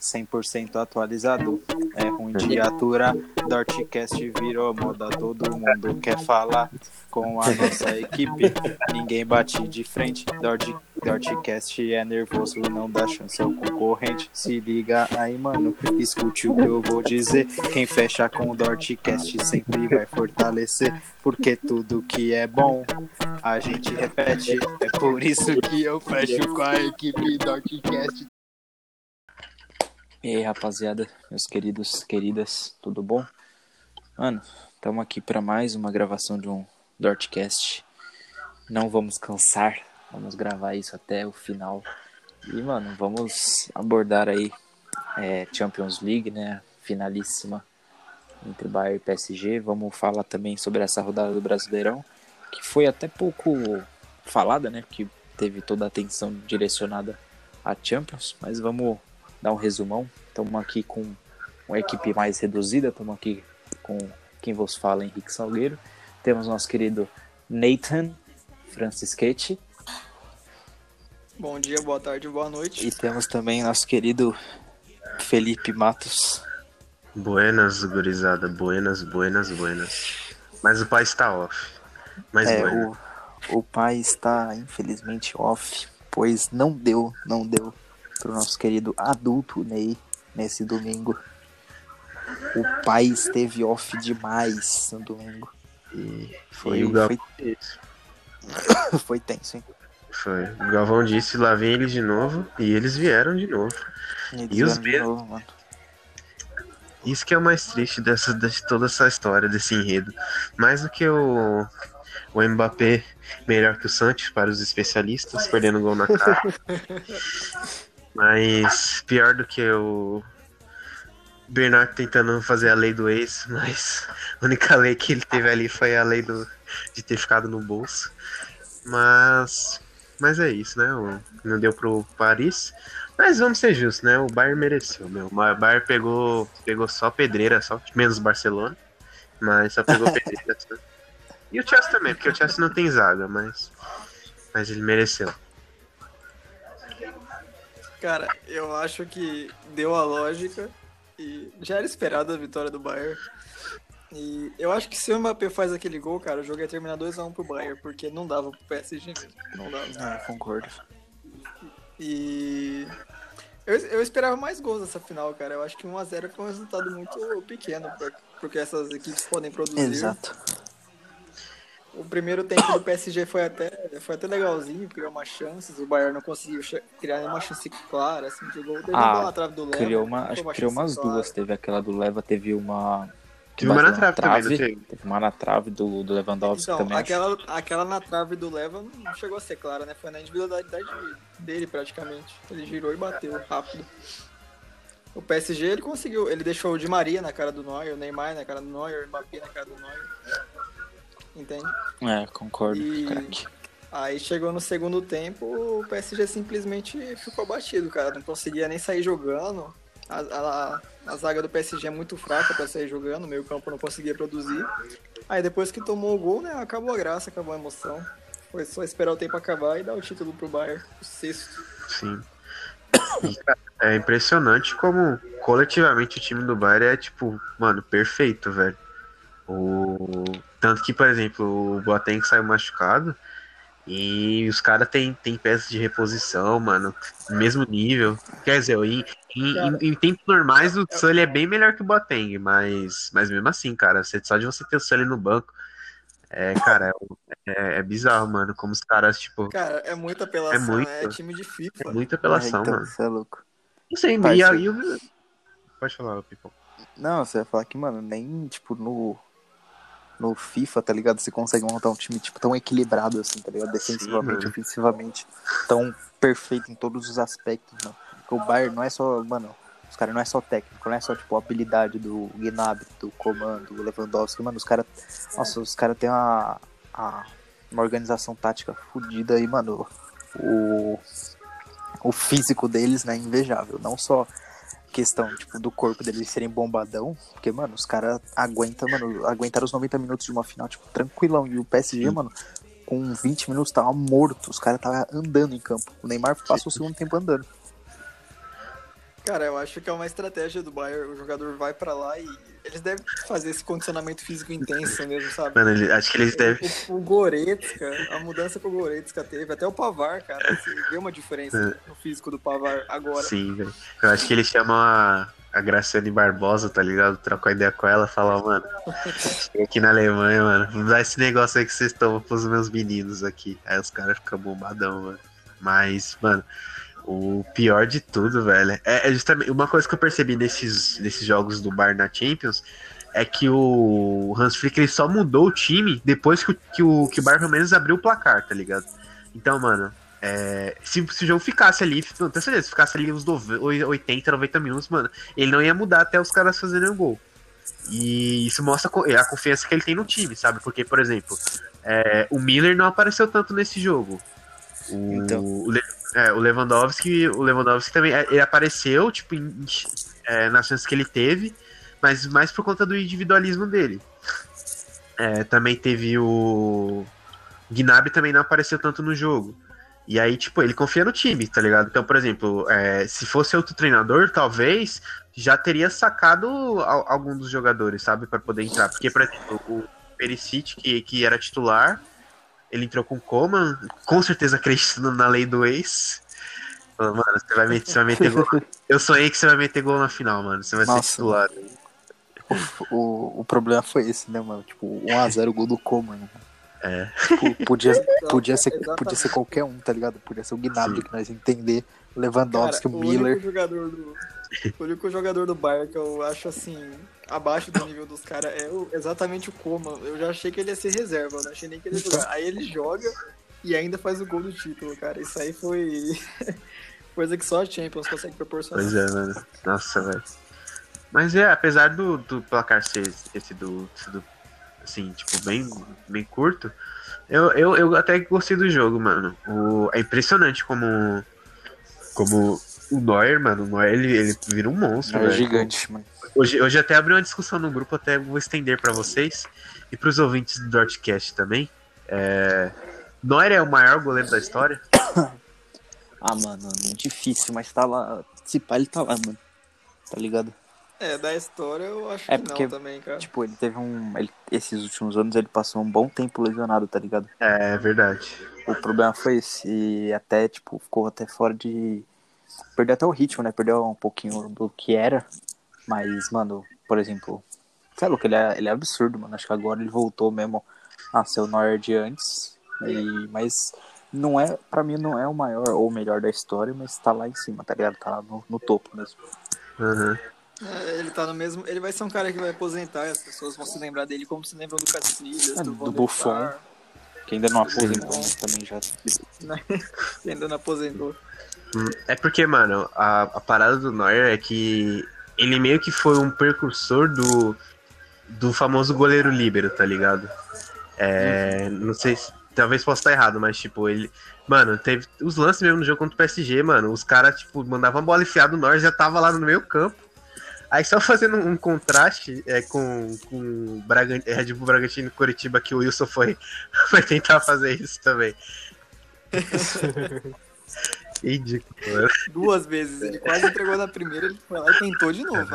100% atualizado. É ruim de aturar. Dortcast virou moda, todo mundo quer falar com a nossa equipe. Ninguém bate de frente. Dort, Dortcast é nervoso, não dá chance ao concorrente. Se liga aí, mano, escute o que eu vou dizer. Quem fecha com o Dortcast sempre vai fortalecer, porque tudo que é bom a gente repete. É por isso que eu fecho com a equipe Dortcast. E aí, rapaziada, meus queridos, queridas, tudo bom? Mano, estamos aqui para mais uma gravação de um Dortcast. Não vamos cansar, vamos gravar isso até o final. E, mano, vamos abordar aí é, Champions League, né? Finalíssima entre Bayern e PSG. Vamos falar também sobre essa rodada do Brasileirão, que foi até pouco falada, né? Que teve toda a atenção direcionada a Champions, mas vamos dar um resumão. Estamos aqui com uma equipe mais reduzida, estamos aqui com quem vos fala, Henrique Salgueiro. Temos nosso querido Nathan Francischetti. Bom dia, boa tarde, boa noite. E temos também nosso querido Felipe Matos. Buenas, gurizada. Buenas, buenas, buenas. Mas o pai está off. Mas é, bueno. o, o pai está infelizmente off, pois não deu, não deu pro nosso querido adulto Ney nesse domingo. O pai esteve off demais no domingo. E foi, E o Gal- foi, foi tenso, hein? Foi. O Galvão disse, lá vem eles de novo. E eles vieram de novo. E os be- novo. Isso que é o mais triste dessa, de toda essa história, desse enredo. Mais do que o, o Mbappé melhor que o Santos para os especialistas, perdendo gol na cara. Mas pior do que o Bernard tentando fazer a lei do ex, mas a única lei que ele teve ali foi a lei do, de ter ficado no bolso. Mas, mas é isso, né? Não deu pro Paris. Mas vamos ser justos, né? O Bayern mereceu, meu. O Bayern pegou, pegou só pedreira, só menos Barcelona. Mas só pegou pedreira. né? E o Chelsea também, porque o Chelsea não tem zaga, mas, mas ele mereceu. Cara, eu acho que deu a lógica e já era esperada a vitória do Bayern. E eu acho que se o Mbappé faz aquele gol, cara, o jogo ia terminar 2x1 pro Bayern, porque não dava pro PSG mesmo. Não dava. É, concordo. E eu, eu esperava mais gols nessa final, cara. Eu acho que 1x0 foi um resultado muito pequeno, por- porque essas equipes podem produzir. Exato. O primeiro tempo do PSG foi até, foi até legalzinho, criou umas chances. O Bayern não conseguiu criar nenhuma chance clara, assim, de gol. Teve Ah, bola na trave do Leva. Criou uma, acho que criou umas clara. duas. Teve aquela do Leva, teve uma. Teve uma na bateu trave também, não teve? Teve uma na trave do, do Lewandowski Então, também. acho. aquela, aquela na trave do Leva não chegou a ser clara, né? Foi na individualidade dele, praticamente. Ele girou e bateu rápido. O PSG, ele conseguiu. Ele deixou o Di Maria na cara do Neuer, o Neymar na cara do Neuer, o Mbappé na cara do Neuer. Entende? É, concordo, E-. Aí chegou no segundo tempo, o PSG simplesmente ficou abatido, cara. Não conseguia nem sair jogando. A, a- a zaga do PSG é muito fraca pra sair jogando, o meio campo não conseguia produzir. Aí depois que tomou o gol, né, acabou a graça, acabou a emoção. Foi só esperar o tempo acabar e dar o título pro Bayern, o sexto. Sim. É impressionante como coletivamente o time do Bayern é, tipo, mano, perfeito, velho. O... Tanto que, por exemplo, o Boateng saiu machucado e os caras têm tem peças de reposição, mano, mesmo nível. Quer dizer, em, em, Cara, em- em tempos normais o Sully é bem melhor que o Boateng, mas, mas mesmo assim, cara, você- só de você ter o Sully no banco, é, cara, é, é- é bizarro, mano, como os caras, tipo, Cara, é muita apelação, É muito. é time de FIFA. é muita apelação, É, então, mano. você é louco. Não sei, e ser. aí Pode falar, Pipo. Não, você vai falar que, mano, nem, tipo, no. No FIFA, tá ligado? Você consegue montar um time, tipo, tão equilibrado assim, tá ligado? Defensivamente, mano. ofensivamente. Tão perfeito em todos os aspectos, mano. Porque o Bayern não é só, mano, os caras não é só técnico, não é só, tipo, a habilidade do Gnabry, do comando, do Lewandowski, mano, os caras. Nossa, os caras têm uma, a- uma organização tática fodida aí, mano. O, o físico deles, né, é invejável. Não só questão, tipo, do corpo deles serem bombadão, porque, mano, os caras aguentam, mano, aguentaram os 90 minutos de uma final, tipo, tranquilão. E o PSG, Sim. mano, com 20 minutos tava morto, os caras tava andando em campo. O Neymar passou o segundo tempo andando. Cara, eu acho que é uma estratégia do Bayern. O jogador vai pra lá e eles devem fazer esse condicionamento físico intenso mesmo, sabe? Mano, ele- acho que eles devem. O, o Goretzka, a mudança que o Goretzka teve, até o Pavar, cara, você vê uma diferença no físico do Pavar agora. Sim, velho. Eu acho que eles chamam a, a Graciane Barbosa, tá ligado? Trocou ideia com ela e falar, mano, chega aqui na Alemanha, mano, dá esse negócio aí que vocês tomam pros meus meninos aqui. Aí os caras ficam bombadão, mano. Mas, mano, o pior de tudo, velho, é, é justamente uma coisa que eu percebi nesses, nesses jogos do Bar na Champions. É que o Hans Flick ele só mudou o time depois que o, que o, que o Bayern pelo menos abriu o placar, tá ligado? Então, mano, é, se, se o jogo ficasse ali, não tenho certeza, se ficasse ali uns nove- 80, 90 minutos, mano, ele não ia mudar até os caras fazerem o gol. E isso mostra a confiança que ele tem no time, sabe? Porque, por exemplo, é, o Miller não apareceu tanto nesse jogo. O, Então. o, Le- é, o Lewandowski, o Lewandowski também, é, ele apareceu, tipo, em- é, nas chances que ele teve, mas mais por conta do individualismo dele. É, também teve o Gnabry também não apareceu tanto no jogo. E aí, tipo, ele confia no time, tá ligado? Então, por exemplo, é, se fosse outro treinador, talvez já teria sacado al- algum dos jogadores, sabe? Pra poder entrar. Porque, por exemplo, o Perisic, que, que era titular, ele entrou com o Coman, com certeza acreditando na lei do ex. Falou, Mano, você vai, meter, você vai meter gol. Eu sonhei que você vai meter gol na final, mano. Você vai ser Nossa. titular. O, o problema foi esse, né, mano? Tipo, 1x0 gol do Coman, né? É. Tipo, podia, podia, ser, Exatamente. podia ser qualquer um, tá ligado? Podia ser o Gnabry que nós entender, Lewandowski, Cara, o o Miller. único jogador do. O único jogador do Bayern que eu acho assim, abaixo do nível dos caras é o- exatamente o Coman. Eu já achei que ele ia ser reserva, eu não achei nem que ele ia jogar. Aí ele joga e ainda faz o gol do título, cara. Isso aí foi coisa que só a Champions consegue proporcionar. Pois é, mano. Nossa, velho. Mas é, apesar do, do placar ser esse do, esse do- assim, tipo, bem, bem curto, eu, eu, eu até gostei do jogo, mano. O, é impressionante como, como o Neuer, mano, o Neuer, ele, ele vira um monstro, É velho. gigante, mano. Hoje, hoje até abri uma discussão no grupo, até vou estender pra vocês e pros ouvintes do Dortcast também. É, Neuer é o maior goleiro da história? Ah, mano, é difícil, mas tá lá. Se pá, ele tá lá, mano. Tá ligado? É, da história eu acho É, que porque, não também, cara. Tipo, ele teve um. ele- esses últimos anos ele passou um bom tempo lesionado, tá ligado? É verdade. O problema foi esse. E até, tipo, ficou até fora de. Perdeu até o ritmo, né? Perdeu um pouquinho do que era. Mas, mano, por exemplo. Você é louco, ele é, ele é absurdo, mano. Acho que agora ele voltou mesmo a ser o Neuer de antes. E, mas não é, pra mim, não é o maior ou o melhor da história, mas tá lá em cima, tá ligado? Tá lá no, no topo mesmo. Uhum. É, ele tá no mesmo. Ele vai ser um cara que vai aposentar e as pessoas vão se lembrar dele como se lembram do Cacilhas, É, do, do Buffon. Sar, Que ainda não aposentou, também já. que ainda não aposentou. É porque, mano, a, a parada do Neuer é que ele meio que foi um precursor do, do famoso goleiro líbero, tá ligado? É, não sei se. Talvez possa estar errado, mas, tipo, ele. Mano, teve os lances mesmo no jogo contra o PSG, mano. Os caras, tipo, mandavam a bola enfiada, o Neuer já tava lá no meio campo. Aí só fazendo um contraste é, com, com Bragan- Red Bull Bragantino e Curitiba, que o Wilson foi, foi tentar fazer isso também. Ridículo, mano. Duas vezes. Ele quase entregou na primeira, ele foi lá e tentou de novo.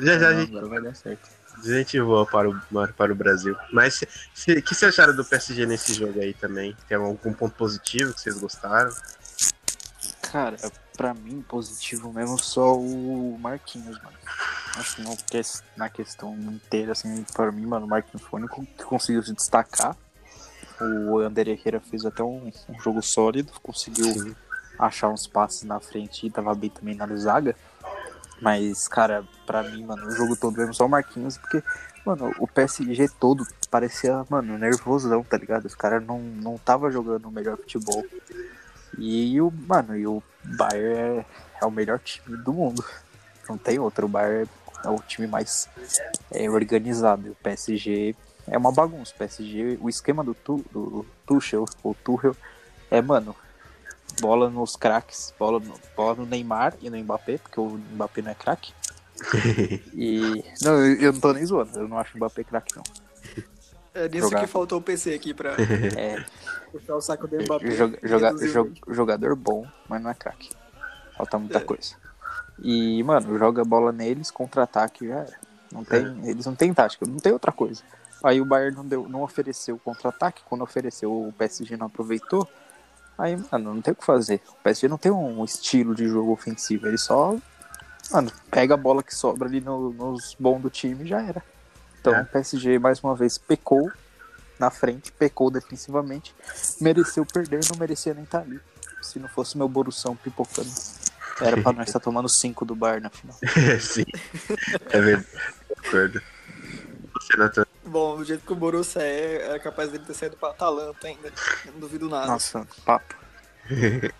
Já já gente agora vai dar certo. Gente boa para o, para o Brasil. Mas o que vocês acharam do PSG nesse jogo aí também? Tem algum ponto positivo que vocês gostaram? Cara, pra mim, positivo mesmo só o Marquinhos, mano. Acho que na questão inteira, assim, pra mim, mano, o Marquinhos foi o conseguiu se destacar. O Ander Herrera fez até um, um jogo sólido, conseguiu achar uns passes na frente e tava bem também na zaga. Mas, cara, pra mim, mano, o jogo todo mesmo só o Marquinhos, porque, mano, o PSG todo parecia, mano, nervosão, tá ligado? Os caras não, não tava jogando o melhor futebol. E o, mano, e o Bayern é, é o melhor time do mundo. Não tem outro. O Bayern é o time mais é, organizado. E o PSG é uma bagunça. O PSG, o esquema do, tu, do Tuchel, o Tuchel, é, mano, bola nos craques, bola no, bola no Neymar e no Mbappé, porque o Mbappé não é craque. E. Não, eu, eu não tô nem zoando, eu não acho o Mbappé craque, não. É nisso Jogar. que faltou o PC aqui pra É, puxar o saco do Mbappé. joga- joga- jogador bom, mas não é craque. Falta muita É. coisa. E, mano, joga a bola neles, contra-ataque já era. Não tem, É. Eles não têm tática, não tem outra coisa. Aí o Bayern não, deu, não ofereceu contra-ataque, quando ofereceu o PSG não aproveitou. Aí, mano, não tem o que fazer. O PSG não tem um estilo de jogo ofensivo, ele só, mano, pega a bola que sobra ali no- nos bons do time e já era. Então É. o PSG mais uma vez pecou na frente, pecou defensivamente, mereceu perder, não merecia nem estar ali. Se não fosse meu Borussão pipocando, era pra nós estar tomando 5 do Bayern na final. Sim. É verdade. Concordo. Você, Natan? Bom, do jeito que o Borussia é, é capaz dele ter saído pra Atalanta ainda. Eu não duvido nada. Nossa, papo.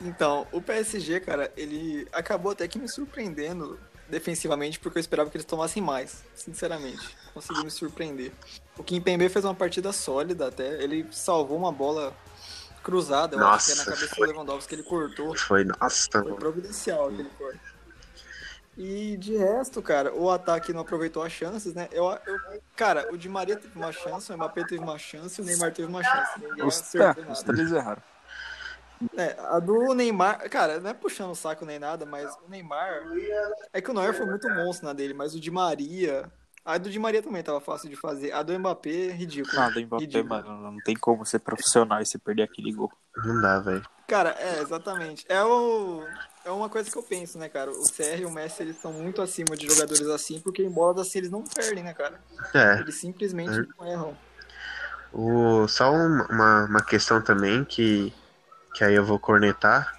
Então, o PSG, cara, ele acabou até que me surpreendendo defensivamente, porque eu esperava que eles tomassem mais, sinceramente. Conseguiu me surpreender. O Kimpembe fez uma partida sólida até, ele salvou uma bola cruzada, eu acho que é na Nossa, cabeça foi. do Lewandowski que ele cortou. Foi, nossa, Foi providencial aquele corte. E de resto, cara, o ataque não aproveitou as chances, né? Eu, eu- cara, o Di Maria teve uma chance, o Mbappé teve uma chance, o Neymar teve uma chance. Os, é, os três erraram. É, a do Neymar, cara, não é puxando o saco nem nada, mas o Neymar. É que o Neuer foi muito monstro na dele, mas o Di Maria. A do Di Maria também tava fácil de fazer. A do Mbappé, ridículo. Nada, Mbappé, Ridículo. mano, não tem como ser profissional e você perder aquele gol. Não dá, velho. Cara, é, exatamente. É, o, é uma coisa que eu penso, né, cara? O CR e o Messi, eles estão muito acima de jogadores assim, porque em bolas assim eles não perdem, né, cara? É. Eles simplesmente É. não erram. O, só um- uma, uma questão também que, que aí eu vou cornetar.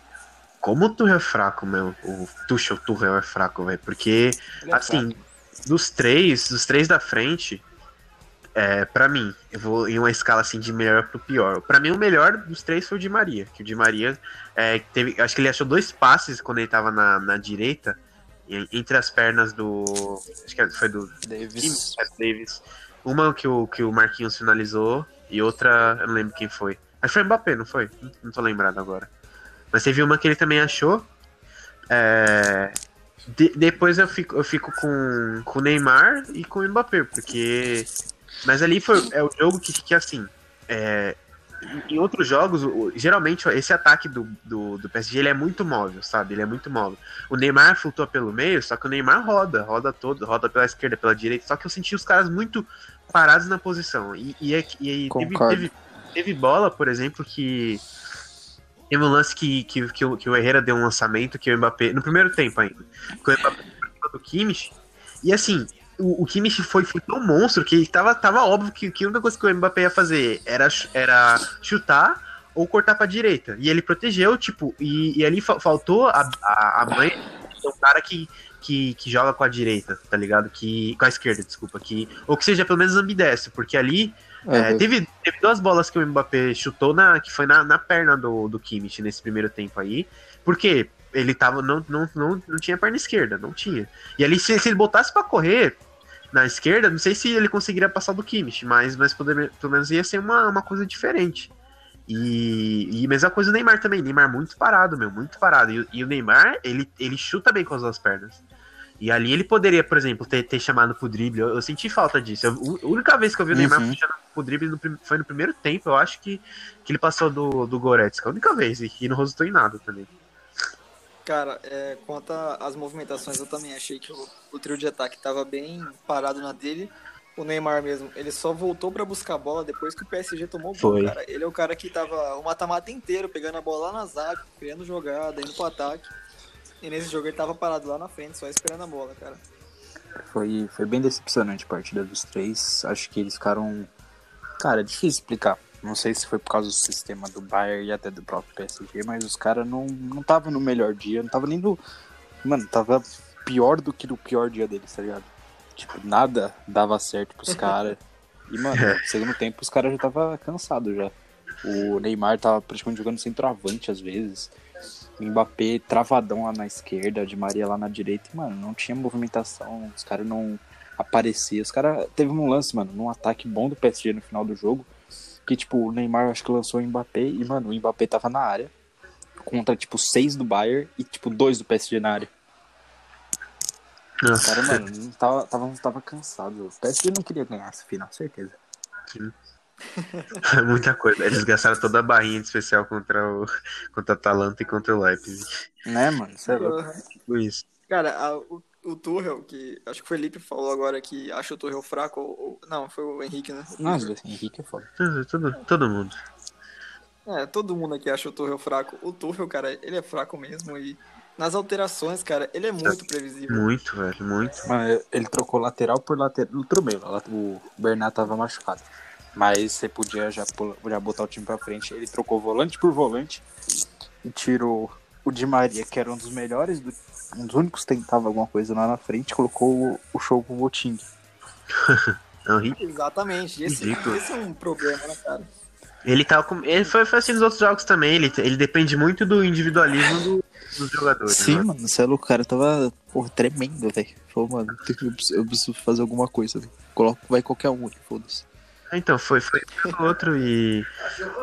Como o Tuchel é fraco, meu. O Tuchel, o Tuchel é fraco, velho. Porque, é assim, fraco. dos três, dos três da frente, é, para mim, eu vou em uma escala assim de melhor pro pior. Pra mim, o melhor dos três foi o Di Maria. Que o Di Maria é, teve. Acho que ele achou dois passes quando ele tava na, na direita, entre as pernas do. Acho que foi do Davis. Kim Davis. Uma que o, que o Marquinhos finalizou e outra, eu não lembro quem foi. Acho que foi o Mbappé, não foi? Não- Não tô lembrado agora. Mas teve uma que ele também achou. É, de- depois eu fico, eu fico com, com o Neymar e com o Mbappé, porque. Mas ali foi é o jogo que, que assim. é, em outros jogos, geralmente esse ataque do, do, do PSG ele é muito móvel, sabe? Ele é muito móvel. O Neymar flutua pelo meio, só que o Neymar roda, roda todo, roda pela esquerda, pela direita. Só que eu senti os caras muito parados na posição. E, e, é- e aí teve, teve, teve bola, por exemplo, que. Teve um lance que, que, que, o, que o Herrera deu um lançamento que o Mbappé. No primeiro tempo ainda. Que o Mbappé do Kimmich. E assim, o, o Kimmich foi, foi tão monstro que tava, tava óbvio que, que a única coisa que o Mbappé ia fazer era, era chutar ou cortar pra direita. E ele protegeu, tipo, e, e ali fa- faltou a, a, a mãe do cara que, que, que joga com a direita, tá ligado? Que, com a esquerda, desculpa. Que, ou que seja pelo menos ambidestro, porque ali é, É, teve, teve duas bolas que o Mbappé chutou na, que foi na, na perna do, do Kimmich nesse primeiro tempo aí. Porque ele tava. Não, não, não, não tinha perna esquerda, não tinha. E ali, se, se ele botasse pra correr na esquerda, não sei se ele conseguiria passar do Kimmich, mas, mas poder, pelo menos ia ser uma, uma coisa diferente. E, e mesma coisa o Neymar também. Neymar muito parado, meu, muito parado. E, o- e o Neymar, ele, ele chuta bem com as duas pernas. E ali ele poderia, por exemplo, ter, ter chamado pro drible. Eu, eu senti falta disso. Eu- a única vez que eu vi o Neymar Uhum. puxando pro drible no foi no primeiro tempo. Eu acho que, que ele passou do, do Goretzka. A única vez. E, e não resultou em nada também. Cara, é, quanto às movimentações, eu também achei que o, o trio de ataque tava bem parado na dele. O Neymar mesmo, ele só voltou pra buscar a bola depois que o PSG tomou o gol, cara. Ele é o cara que tava o mata-mata inteiro, pegando a bola lá na zaga, criando jogada, indo pro ataque. E nesse jogo ele tava parado lá na frente, só esperando a bola, cara. Foi, foi bem decepcionante a partida dos três. Acho que eles ficaram. Cara, é difícil explicar. Não sei se foi por causa do sistema do Bayern e até do próprio PSG, mas os caras não não estavam no melhor dia, não tava nem no. Mano, tava pior do que no pior dia deles, tá ligado? Tipo, nada dava certo pros caras. E, mano, no segundo tempo os caras já tava cansado já. O Neymar tava praticamente jogando centroavante às vezes. O Mbappé travadão lá na esquerda, Di Maria lá na direita. E, mano, não tinha movimentação, os caras não apareciam. Os caras. Teve um lance, mano, num ataque bom do PSG no final do jogo. Que, tipo, o Neymar acho que lançou o Mbappé e, mano, o Mbappé tava na área. Contra, tipo, seis do Bayern e, tipo, dois do PSG na área. O Nossa, cara, mano, não tava, tava, tava cansado. O PSG não queria ganhar essa final, certeza. Muita coisa. Eles gastaram toda a barrinha de especial contra o contra a Atalanta e contra o Leipzig. Né, mano? Você é louco. Tipo isso. Cara, a- o, o Tuchel, que acho que o Felipe falou agora que acha o Tuchel fraco, ou, não, foi o Henrique, né? Nossa, Henrique é foda. Todo, todo, todo mundo. É, todo mundo aqui acha o Tuchel fraco. O Tuchel, cara, ele é fraco mesmo e nas alterações, cara, ele é muito previsível. Muito, velho, muito. Mano, ele trocou lateral por lateral. No meio, o Bernat tava machucado. Mas você podia já, já botar o time pra frente. Ele trocou volante por volante e tirou o Di Maria, que era um dos melhores, do- um dos únicos que tentava alguma coisa lá na frente, colocou o, o show com o Moting. Não, ri- Exatamente. Esse, esse é um problema, né, cara? Ele tava com. Ele foi, foi assim nos outros jogos também. Ele, ele depende muito do individualismo do- dos jogadores. Sim, né? mano, você é louco, cara tava porra, tremendo, velho. Falou, mano, eu preciso, eu preciso fazer alguma coisa, velho. Coloca, vai qualquer um, foda-se. Então, foi, foi pelo outro e.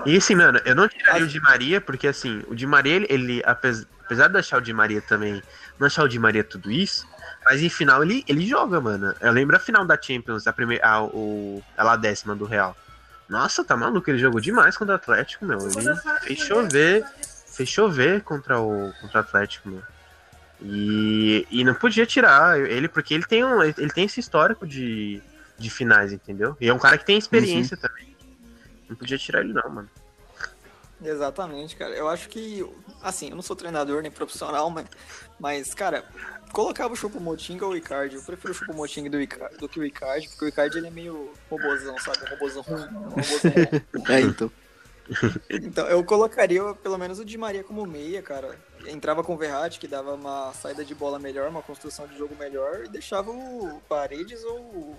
E assim, mano, eu não tiraria o Di Maria, porque assim, o Di Maria, ele, ele apes- apesar de achar o Di Maria também, não achar o Di Maria tudo isso, mas em final ele, ele joga, mano. Eu lembro a final da Champions, a primeira. A, o, a décima do Real. Nossa, tá maluco, ele jogou demais contra o Atlético, meu. Ele fez chover, fez chover contra o, contra o Atlético, meu. E, e não podia tirar ele, porque ele tem, um, ele tem esse histórico de, de finais, entendeu? E é um cara que tem experiência também. Não podia tirar ele, não, mano. Exatamente, cara. Eu acho que, assim, eu não sou treinador nem profissional, mas, mas cara, colocava o Choupo-Moting ou o Icardi. Eu prefiro o Choupo-Moting do, do que o Icardi, porque o Icardi ele é meio robozão, sabe? Um robozão ruim, um robozão bom. É, então. Então, eu colocaria pelo menos o Di Maria como meia, cara. Entrava com o Verratti, que dava uma saída de bola melhor, uma construção de jogo melhor, e deixava o Paredes ou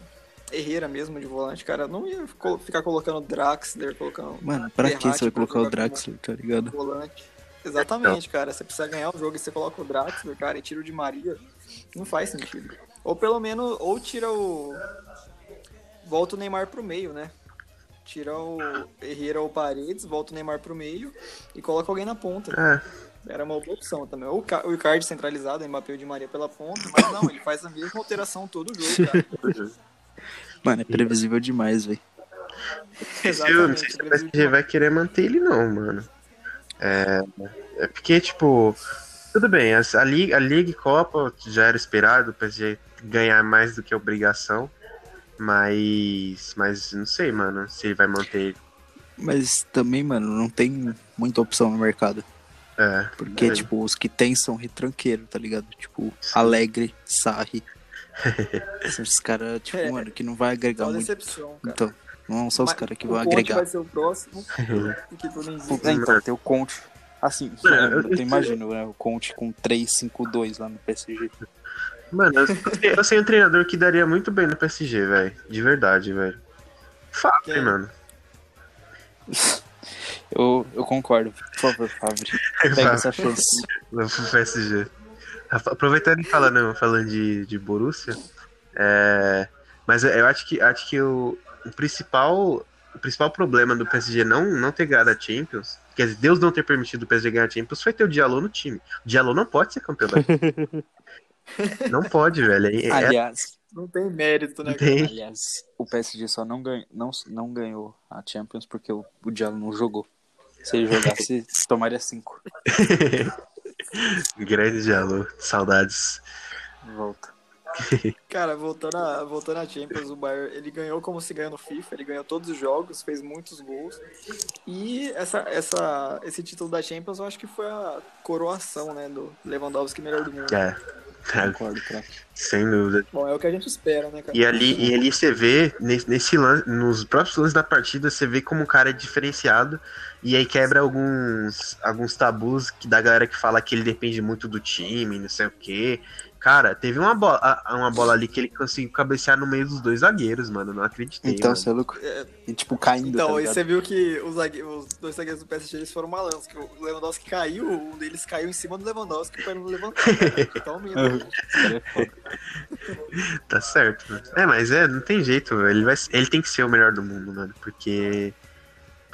o Herrera mesmo de volante, cara. Não ia ficar colocando o Draxler, colocando Mano, pra que você vai colocar o Draxler, tá ligado? volante. Exatamente, cara. Você precisa ganhar o jogo e você coloca o Draxler, cara, e tira o Di Maria. Não faz sentido. Ou pelo menos, ou tira o. Volta o Neymar pro meio, né? Tira o Herrera ou Paredes, volta o Neymar pro meio e coloca alguém na ponta. É, Era uma boa opção também. Ou o Ca- o Icardi centralizado, o Mbappé e o Di Maria pela ponta, mas não, ele faz a mesma alteração todo jogo, cara. Mano, é previsível demais, velho. eu não sei se o PSG vai querer manter ele, não, mano. É, é porque, tipo, tudo bem, as- a Liga, a Liga e Copa já era esperado o PSG ganhar mais do que obrigação. Mas. Mas não sei, mano, se ele vai manter ele. Mas também, mano, não tem muita opção no mercado. É, Porque, é. tipo, os que tem são retranqueiros, tá ligado? Tipo, Sim. Alegre, Sarri. Esses caras, tipo, É. mano, que não vai agregar Só muito. decepção, cara. Então, não são os Mas caras que vão Conte agregar. vai ser o próximo. É, então, tem o Conte. Assim, Mano, eu, imagino, né? O Conte com 3-5-2 lá no PSG. Mano, eu, eu sei um treinador que daria muito bem no PSG, velho. De verdade, velho. Fábio, Quem? mano. Eu, eu concordo. Por favor, Fábio. Pega essa chance. Vou pro PSG. Aproveitando e falando, falando de, de Borussia, é, mas eu acho que, acho que o, o principal o principal problema do PSG não, não ter ganhado a Champions, quer dizer, Deus não ter permitido o PSG ganhar a Champions, foi ter o Diallo no time. O Diallo não pode ser campeão da Não pode, velho. É- é- Aliás, Não tem mérito, né? Não tem. aliás, o PSG só não, ganha, não, não ganhou a Champions porque o, o Diallo não jogou. Se ele jogasse, tomaria 5. Grande Diallo. Saudades. Volta. Cara, voltando a, voltando a Champions, o Bayern, ele ganhou como se ganha no FIFA, ele ganhou todos os jogos, fez muitos gols. E essa, essa, esse título da Champions, eu acho que foi a coroação, né, do Lewandowski melhor do mundo. É, Concordo, craque. sem dúvida. Bom, é o que a gente espera, né, cara? E ali, e ali você vê, nesse, nesse lance, nos próprios lances da partida, você vê como o cara é diferenciado. E aí quebra alguns, alguns tabus que, da galera que fala que ele depende muito do time, não sei o quê. Cara, teve uma bola, uma bola ali que ele conseguiu cabecear no meio dos dois zagueiros, mano. Não acreditei. Então, mano. você é louco. É, E, tipo, caindo, Então, tá e você viu que os, zague- os dois zagueiros do PSG eles foram malandros, que o Lewandowski caiu, um deles caiu em cima do Lewandowski para não levantar. Cara. Então, mesmo. Esse cara é foda. Tá certo, mano. É, mas é, não tem jeito, velho. ele vai Ele tem que ser o melhor do mundo, mano. Porque.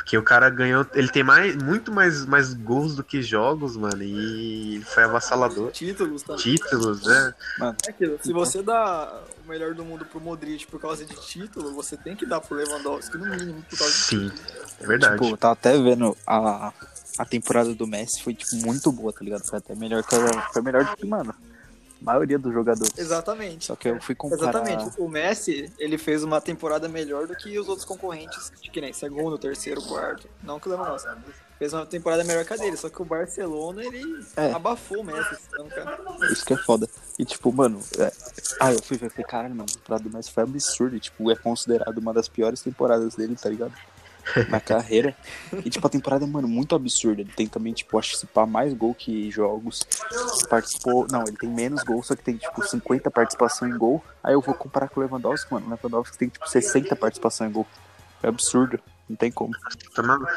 Porque Porque o cara ganhou. Ele tem mais, muito mais, mais gols do que jogos, mano. E ele foi avassalador. Títulos também. Títulos, né? Mano, É aquilo, se você dá o melhor do mundo pro Modric por causa de título, você tem que dar pro Lewandowski no mínimo por causa de Sim, é verdade. tipo, eu tava até vendo a, a temporada do Messi foi, tipo, muito boa, tá ligado? Foi até melhor que a, foi melhor do que, mano, maioria dos jogadores. Exatamente. Só que eu fui comparar. Exatamente. O Messi, ele fez uma temporada melhor do que os outros concorrentes, de que nem segundo, terceiro, quarto. Não que o Lewandowski. Fez uma temporada melhor que a dele, só que o Barcelona, ele É. abafou o Messi esse ano, cara. Isso que é foda. E tipo, mano, é... ah, eu fui ver, falei, caralho, mano, a temporada do Messi foi absurdo. E, tipo, é considerado uma das piores temporadas dele, tá ligado? Na carreira. E, tipo, a temporada é, mano, muito absurda. Ele tem também, tipo, acho que se pá mais gol que jogos. Participou. Não, ele tem menos gol, só que tem, tipo, 50 participação em gol. Aí eu vou comparar com o Lewandowski, mano. O Lewandowski tem, tipo, 60 participação em gol. É absurdo. Não tem como. Tá maluco.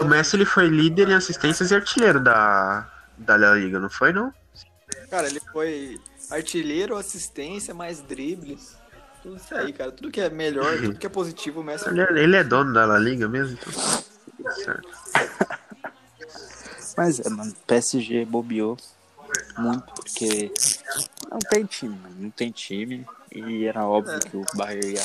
O. Messi ele foi líder em assistências e artilheiro da, da La Liga, não foi, não? Cara, ele foi artilheiro, assistência, mais dribles. Tudo isso aí, cara. Tudo que é melhor, tudo que é positivo, o Messi Ele é, ele é dono da La Liga mesmo? Então... tá Certo. Mas é, mano, PSG bobeou muito, porque não tem time, mano, não tem time. E era óbvio que o Bayern ia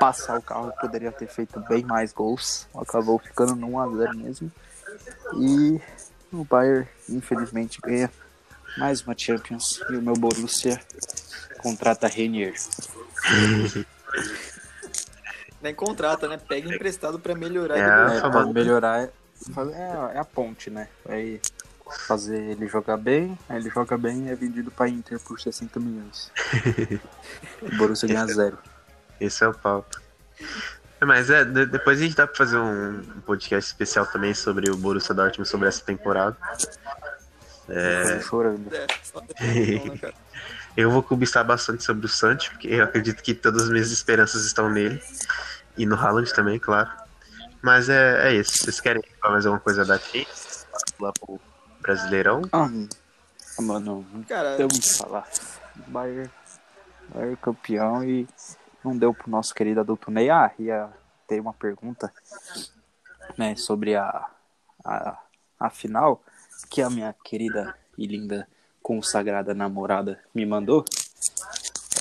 passar o carro, poderia ter feito bem mais gols. Acabou ficando no 1x0 mesmo. E o Bayern, infelizmente, ganha mais uma Champions. E o meu Borussia contrata Renier. nem contrata, né? Pega emprestado pra melhorar. É, e. É, pra melhorar, é, é a ponte, né? Aí fazer ele jogar bem, aí ele joga bem e é vendido pra Inter por 60 milhões. o Borussia ganha zero. Esse é o papo. É, Mas é, de- depois a gente dá pra fazer um, um podcast especial também sobre o Borussia Dortmund sobre essa temporada. É... chorando. É, só depois, né, cara? Eu vou cobiçar bastante sobre o Santos, porque eu acredito que todas as minhas esperanças estão nele. E no Haaland também, claro. Mas é, é isso. Vocês querem falar mais alguma coisa daqui? Lá pro Brasileirão? Ah, mano, não Cara, tem o que falar. Bayern, Bayern campeão e não deu pro nosso querido adulto Ney. Ah, ia ter uma pergunta né, sobre a, a, a final que a minha querida e linda consagrada namorada me mandou.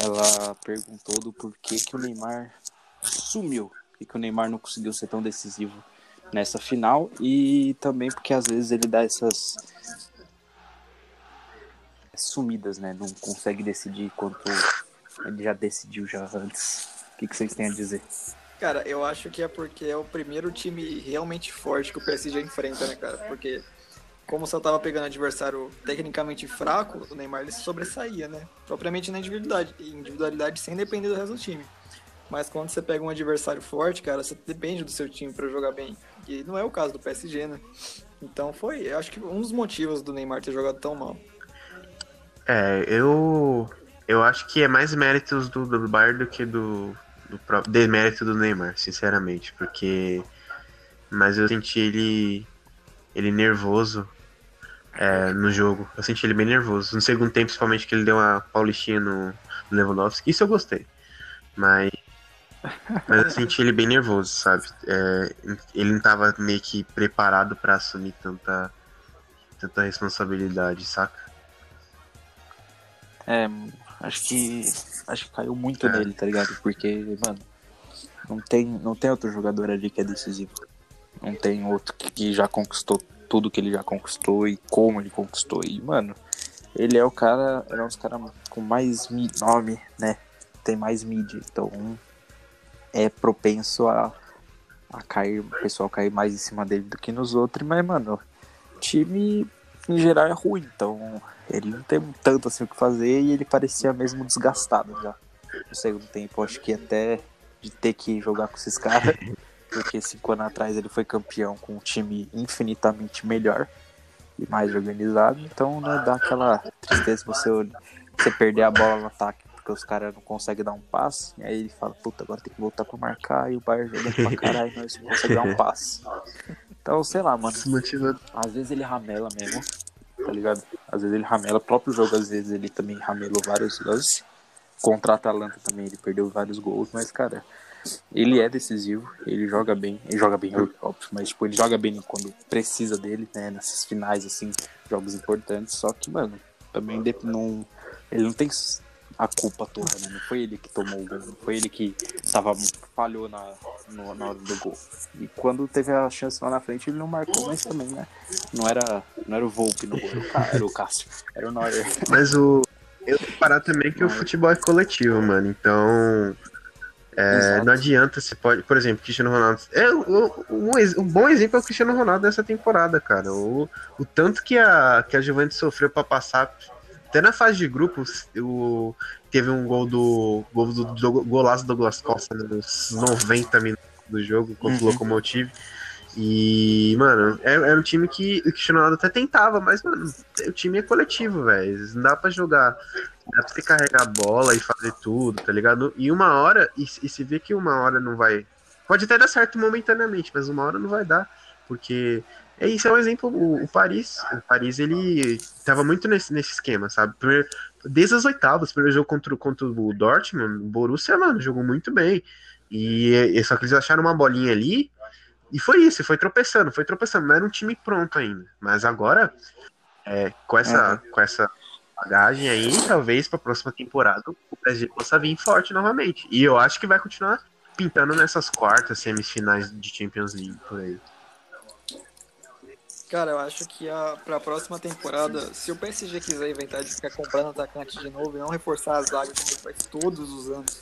Ela perguntou do porquê que o Neymar sumiu. E que o Neymar não conseguiu ser tão decisivo nessa final. E também porque às vezes ele dá essas sumidas, né? Não consegue decidir quanto ele já decidiu já antes. O que, que vocês têm a dizer? Cara, eu acho que é porque é o primeiro time realmente forte que o PSG enfrenta, né, cara? Porque como só tava pegando adversário tecnicamente fraco, o Neymar ele sobressaía, né? Propriamente na individualidade, individualidade sem depender do resto do time. Mas quando você pega um adversário forte, cara, você depende do seu time pra jogar bem. E não é o caso do PSG, né? Então foi, eu acho que um dos motivos do Neymar ter jogado tão mal. É, eu. Eu acho que é mais méritos do, do Bayern do que do. do próprio, demérito do Neymar, sinceramente. Porque. Mas eu senti ele. Ele nervoso é, no jogo. Eu senti ele bem nervoso. No segundo tempo, principalmente, que ele deu uma paulistinha no, no Lewandowski. Isso eu gostei. Mas. Mas eu senti ele bem nervoso, sabe? É, ele não tava meio que preparado pra assumir tanta, tanta responsabilidade, saca? É, acho que. Acho que caiu muito É. nele, tá ligado? Porque, mano, não tem, não tem outro jogador ali que é decisivo. Não tem outro que, que já conquistou tudo que ele já conquistou e como ele conquistou. E, mano, ele é o cara. É um dos caras com mais nome, né? Tem mais mídia. Então é propenso a, a cair, o pessoal cair mais em cima dele do que nos outros. Mas, mano, time em geral é ruim. Então ele não tem tanto assim o que fazer e ele parecia mesmo desgastado já. No segundo tempo, acho que até de ter que jogar com esses caras, porque cinco anos atrás ele foi campeão com um time infinitamente melhor e mais organizado, então né, dá aquela tristeza você, você perder a bola no ataque porque os caras não conseguem dar um passe, e aí ele fala, puta, agora tem que voltar pra marcar e o Bayern jogando pra caralho, nós não conseguimos dar um passe. Então, sei lá, mano, às vezes ele ramela mesmo, tá ligado? Às vezes ele ramela, o próprio jogo às vezes ele também ramelou vários lances. Contra a Atalanta também ele perdeu vários gols, mas cara, Ele é decisivo, ele joga bem, ele joga bem, óbvio, mas tipo, ele joga bem quando precisa dele, né? Nessas finais, assim, jogos importantes. Só que, mano, também não, ele não tem a culpa toda, né? Não foi ele que tomou o gol, não foi ele que tava, falhou na, no, na hora do gol. E quando teve a chance lá na frente, ele não marcou, mas também, né? Não era, não era o Volpe no gol, era o, Cássio, era o Neuer. Mas o. Eu tenho que parar também que o futebol é coletivo, mano. Então. É, não adianta, você pode, por exemplo, Cristiano Ronaldo. É, um, um, bom exemplo é o Cristiano Ronaldo nessa temporada, cara. O, o tanto que a, que a Juventus sofreu para passar até na fase de grupos, o, teve um gol do, gol do, do golaço do Douglas Costa nos 90 minutos do jogo contra uhum. o Locomotive. E, mano, era, era um time que o Cristiano Ronaldo até tentava, mas, mano, o time é coletivo, velho. Não dá pra jogar. Dá pra você carregar a bola e fazer tudo, tá ligado? E uma hora, e, e se vê que uma hora não vai. Pode até dar certo momentaneamente, mas uma hora não vai dar. Porque é isso, é um exemplo. O, o, Paris, o Paris, ele tava muito nesse, nesse esquema, sabe? Primeiro, desde as oitavas, primeiro jogo contra, contra o Dortmund, o Borussia, mano, jogou muito bem. E, e só que eles acharam uma bolinha ali, e foi isso, foi tropeçando, foi tropeçando. Não era um time pronto ainda. Mas agora, é, com essa, uhum. com essa bagagem aí, talvez para a próxima temporada o PSG possa vir forte novamente. E eu acho que vai continuar pintando nessas quartas, semifinais de Champions League por aí. Cara, eu acho que a, pra próxima temporada, se o PSG quiser inventar de ficar comprando atacante de novo e não reforçar as vagas como ele faz todos os anos,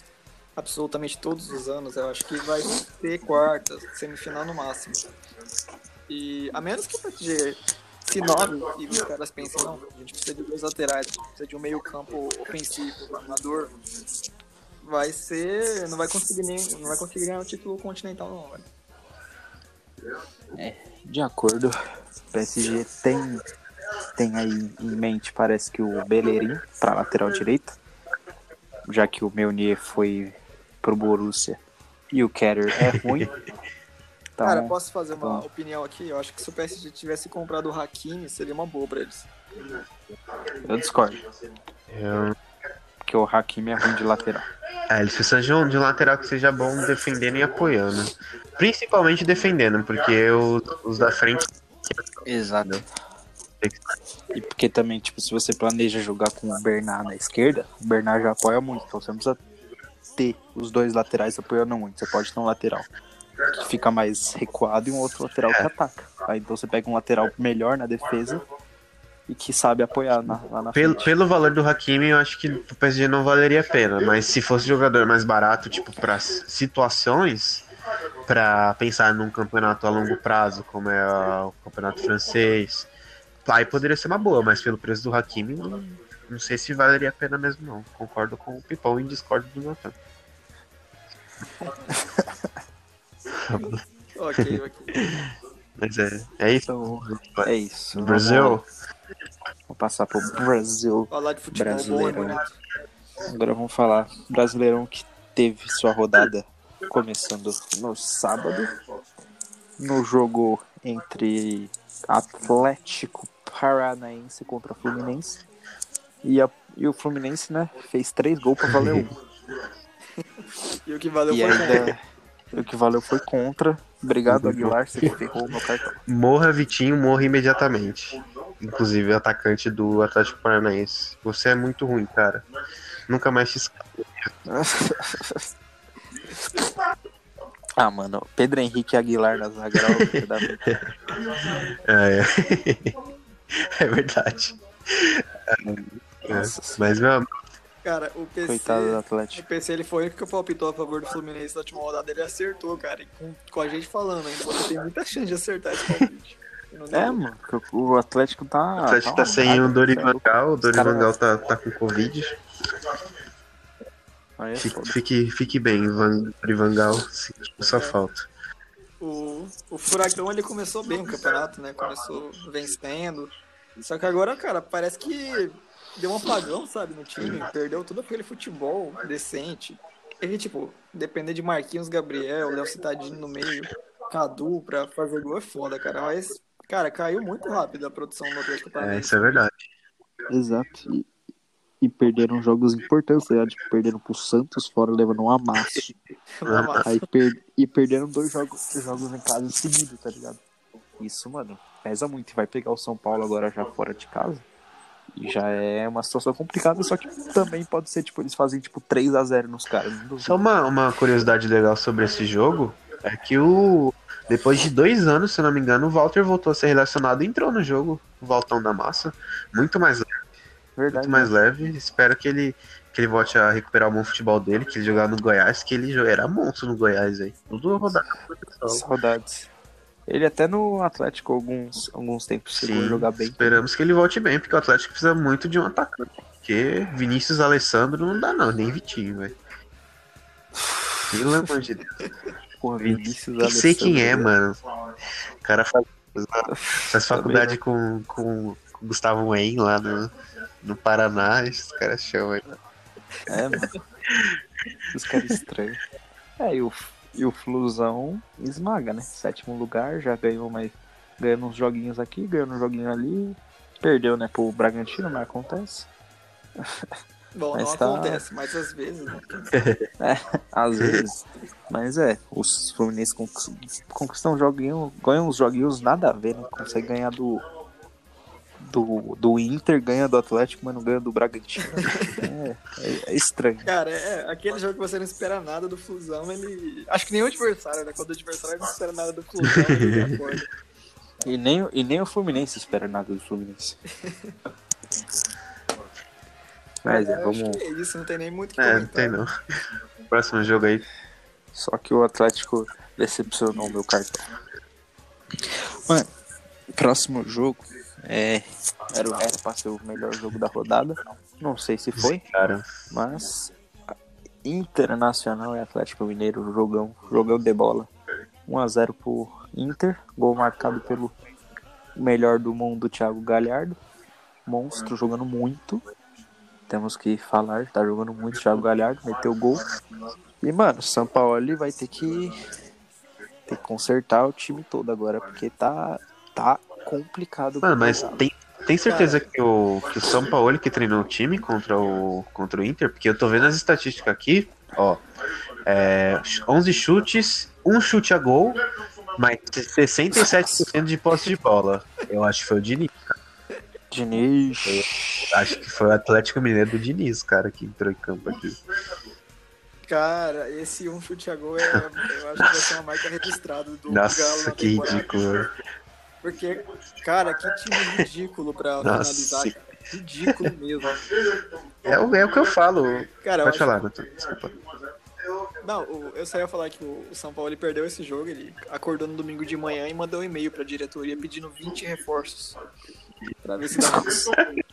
absolutamente todos os anos, eu acho que vai ter quartas, semifinal no máximo. E a menos que o PSG se inove e os caras pensem, não, a gente precisa de dois laterais, precisa de um meio campo ofensivo, armador, vai ser. não vai conseguir nem. não vai conseguir ganhar o título continental não, velho. É, de acordo. O PSG tem, tem aí em mente, parece que o Bellerin para lateral direita, já que o Meunier foi pro Borussia e o Keller é ruim. Então, Cara, posso fazer uma então... opinião aqui? Eu acho que se o PSG tivesse comprado o Hakimi, seria uma boa pra eles. Eu discordo. Eu... Porque o Hakimi é ruim de lateral. É, eles precisam de um, lateral que seja bom defendendo e apoiando. Principalmente defendendo, porque os, os da frente Exato. E porque também, tipo, se você planeja jogar com o Bernard na esquerda, o Bernard já apoia muito, então você não precisa ter os dois laterais apoiando muito. Você pode ter um lateral que fica mais recuado e um outro lateral que ataca. Aí então você pega um lateral melhor na defesa e que sabe apoiar na, lá na pelo, frente. Pelo valor do Hakimi, eu acho que o PSG não valeria a pena, mas se fosse jogador mais barato, tipo, para situações para pensar num campeonato a longo prazo, como é o campeonato francês, aí poderia ser uma boa, mas pelo preço do Hakimi, não, não sei se valeria a pena mesmo, não. Concordo com o Pipão e discordo do Nathan. ok, ok. Mas é, é isso. Então, é isso. Brasil. Vou passar pro Brasil. Falar de futebol Brasileirão. Bom, Agora vamos falar Brasileirão que teve sua rodada começando no sábado, no jogo entre Atlético Paranaense contra Fluminense. E, a, e o Fluminense, né, fez três gols para valer um. e o que valeu e foi ainda, O que valeu foi contra. Obrigado, Aguilar, você ferrou meu cartão. Morra, Vitinho, morra imediatamente. Inclusive, atacante do Atlético Paranaense. Você é muito ruim, cara. Nunca mais te. Ah, mano, Pedro Henrique Aguilar na zaga é, é. é verdade. Nossa, mas, meu Cara, o PC. Coitado do Atlético. O PC ele foi o que palpitou a favor do Fluminense na última rodada. Ele acertou, cara. E com, com a gente falando ainda, você tem muita chance de acertar esse palpite. É, mano, o Atlético tá. O Atlético tá, tá sem o Dorival, o Dorival tá, tá com Covid. É fique, fique, fique, bem, Van, Vangal, só falta. O, o Furacão ele começou bem o campeonato, né? Começou vencendo. Só que agora, cara, parece que deu um apagão, sabe, no time. Perdeu todo aquele futebol decente. Ele, tipo, depender de Marquinhos, Gabriel, Léo Citadinho no meio, Cadu pra fazer gol é foda, cara. Mas, cara, caiu muito rápido a produção do Atlético Paranaense. É, isso é verdade. Exato. e perderam jogos importantes, tá ligado? Tipo, perderam pro Santos fora, levando um amasso. Aí per... E perderam dois jogos, jogos em casa seguidos, tá ligado? Isso, mano, pesa muito. Vai pegar o São Paulo agora já fora de casa. E já é uma situação complicada, só que também pode ser, tipo, eles fazem, tipo, 3 a 0 nos caras. Só uma, uma curiosidade legal sobre esse jogo é que o. Depois de dois anos, se eu não me engano, o Walter voltou a ser relacionado e entrou no jogo, o Valtão da Massa. Muito mais leve. Verdade. Muito mais leve. Espero que ele, que ele volte a recuperar o bom futebol dele, que ele jogava no Goiás, que ele era monstro no Goiás aí. Tudo rodado. Saudades. Ele até no Atlético alguns, alguns tempos chegou a jogar bem. Esperamos que ele volte bem, porque o Atlético precisa muito de um atacante. Porque Vinícius Alessandro não dá não, nem Vitinho, velho. Pelo amor de Deus. Porra, Vinícius Nem sei quem é, mano. O cara faz, faz faculdade com, com, com Gustavo Wayne lá no, no Paraná, esses caras chamam aí. É, mano. Os caras estranhos. É, e o, e o Flusão esmaga, né? Sétimo lugar, já ganhou mais. Ganhando uns joguinhos aqui, ganhando um joguinho ali. Perdeu, né, pro Bragantino, mas acontece. Bom, Mas não tá- acontece, mas às vezes, né? É, às vezes. Mas é, os Fluminense conquistam, um joguinho, ganham uns joguinhos nada a ver, né? Consegue ganhar do, do, do Inter, ganha do Atlético, mas não ganha do Bragantino. É, é- é estranho. Cara, é aquele jogo que você não espera nada do Flusão, ele. Acho que nem o adversário, né? Quando o adversário não espera nada do Flusão, ele acorda. E nem, e nem o Fluminense espera nada do Fluminense. Mas é, acho vamos. que é isso, não tem nem muito o que É, não tem não. Próximo jogo aí. Só que o Atlético decepcionou o meu cartão. Mano, próximo jogo é. Era, era pra ser o melhor jogo da rodada. Não sei se foi, Cara, mas. Internacional e Atlético Mineiro, jogão, jogão de bola. 1x0 pro Inter, gol marcado pelo melhor do mundo, Thiago Galhardo. Monstro, jogando muito. Temos que falar, tá jogando muito Thiago Galhardo, meteu gol. E, mano, o São Paulo vai ter que, ter que consertar o time todo agora, porque tá, tá complicado. mano, mas tem, tem certeza que o, que o São Paulo que treinou o time contra o, contra o Inter? Porque eu tô vendo as estatísticas aqui, ó. É, 11 chutes, um chute a gol, mas 67% de posse de bola. Eu acho que foi o Diniz. Diniz. Acho que foi o Atlético Mineiro do Diniz, cara, que entrou em campo aqui. Cara, esse um chute a gol é, eu acho que vai ser uma marca registrada do Galo Nossa, que ridículo. Porque, cara, que time ridículo pra Nossa. finalizar. cara. Ridículo mesmo. É, o- é o que eu falo. Cara, eu Pode acho- falar. Desculpa. Não, o- eu só ia falar que o o São Paulo ele perdeu esse jogo, ele acordou no domingo de manhã e mandou um e-mail pra diretoria pedindo 20 reforços. Pra ver se dá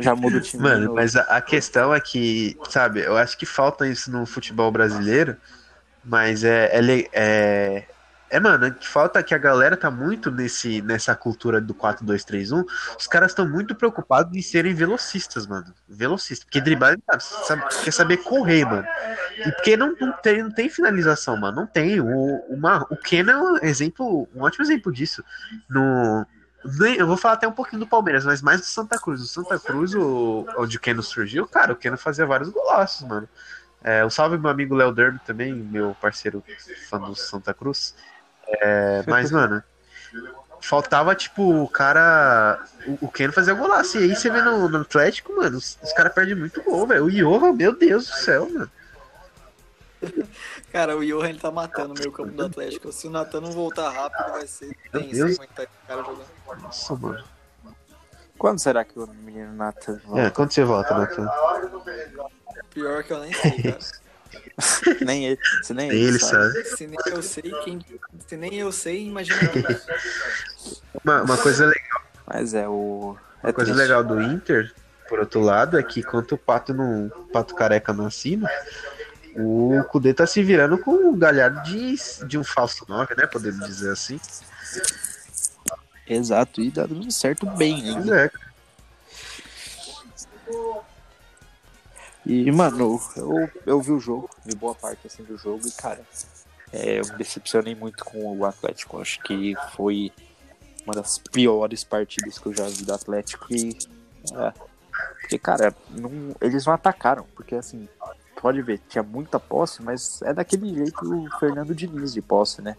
Já muda o time. Mano, mas a, a questão é que, sabe, eu acho que falta isso no futebol brasileiro, mas é. É, é, é, mano, que falta que a galera tá muito nesse, nessa cultura do 4-2-3-1. Os caras estão muito preocupados em serem velocistas, mano. Velocistas. Porque driblar, quer saber correr, mano. E porque não, não, tem, não tem finalização, mano. Não tem. O, uma, o Keno é um exemplo, um ótimo exemplo disso. No, eu vou falar até um pouquinho do Palmeiras, mas mais do Santa Cruz. O Santa Cruz, o, onde o Keno surgiu, cara, o Keno fazia vários golaços, mano. É, um salve meu amigo Léo Derby também, meu parceiro fã do Santa Cruz. É, mas, mano, faltava, tipo, o cara. O, o Keno fazia golaço. E aí você vê no, no Atlético, mano, os, os caras perdem muito gol, velho. O Johan, meu Deus do céu, mano. Cara, o Johan ele tá matando o meio campo do Atlético. Se o Natan não voltar rápido, vai ser tenso aguentar esse cara jogando. Nossa, mano. Quando será que o menino Nathan volta? É, quando você volta, Nathan? Pior que eu nem sei, cara. Nem ele. Se nem Ele sabe. Se nem eu sei, quem. Se nem eu sei, imagina. Uma, uma coisa legal. Mas é o. É Uma coisa triste. legal do Inter, por outro lado, é que enquanto o Pato não, o Pato Careca não assina, o Kudê tá se virando com o galhardo de, de um falso 9, né? Podemos dizer assim. Exato, e dá dando certo bem ainda. é, E, mano, eu, eu vi o jogo, vi boa parte assim do jogo e, cara, é, eu me decepcionei muito com o Atlético. Eu Acho que foi uma das piores partidas que eu já vi do Atlético e é, Porque, cara, não- eles não atacaram. Porque, assim, pode ver, tinha muita posse, mas é daquele jeito o Fernando Diniz de posse, né?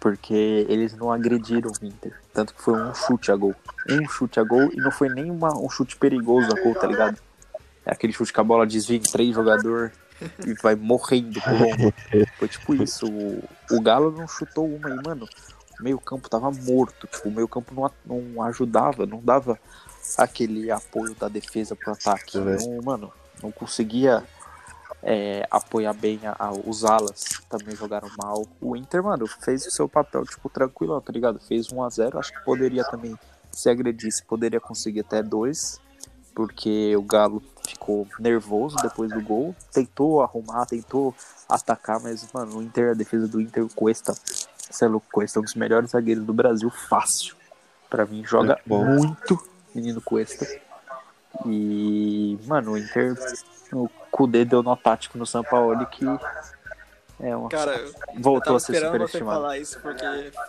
Porque eles não agrediram o Inter. Tanto que foi um chute a gol. Um chute a gol e não foi nem uma- um chute perigoso a gol, tá ligado? É aquele chute que a bola desvia em três jogadores e vai morrendo pro lombo. Foi tipo isso. O, o Galo não chutou uma aí, mano. O meio campo tava morto. Tipo, o meio campo não, não ajudava, não dava aquele apoio da defesa pro ataque. Não, mano, não conseguia é, apoiar bem a- a- os alas. Também jogaram mal. O Inter, mano, fez o seu papel, tipo, tranquilo, tá ligado? Fez 1 a 0 Acho que poderia também, se agredisse, poderia conseguir até dois porque o Galo ficou nervoso depois do gol, tentou arrumar, tentou atacar, mas, mano, o Inter, a defesa do Inter, o Cuesta, você é louco, Cuesta é um dos melhores zagueiros do Brasil, fácil. Pra mim, joga Muito bom. muito, menino Cuesta. E, mano, o Inter, o Kudê deu nó tático no São Paulo que é uma, Cara, eu voltou a ser esperando você superestimado. falar isso, porque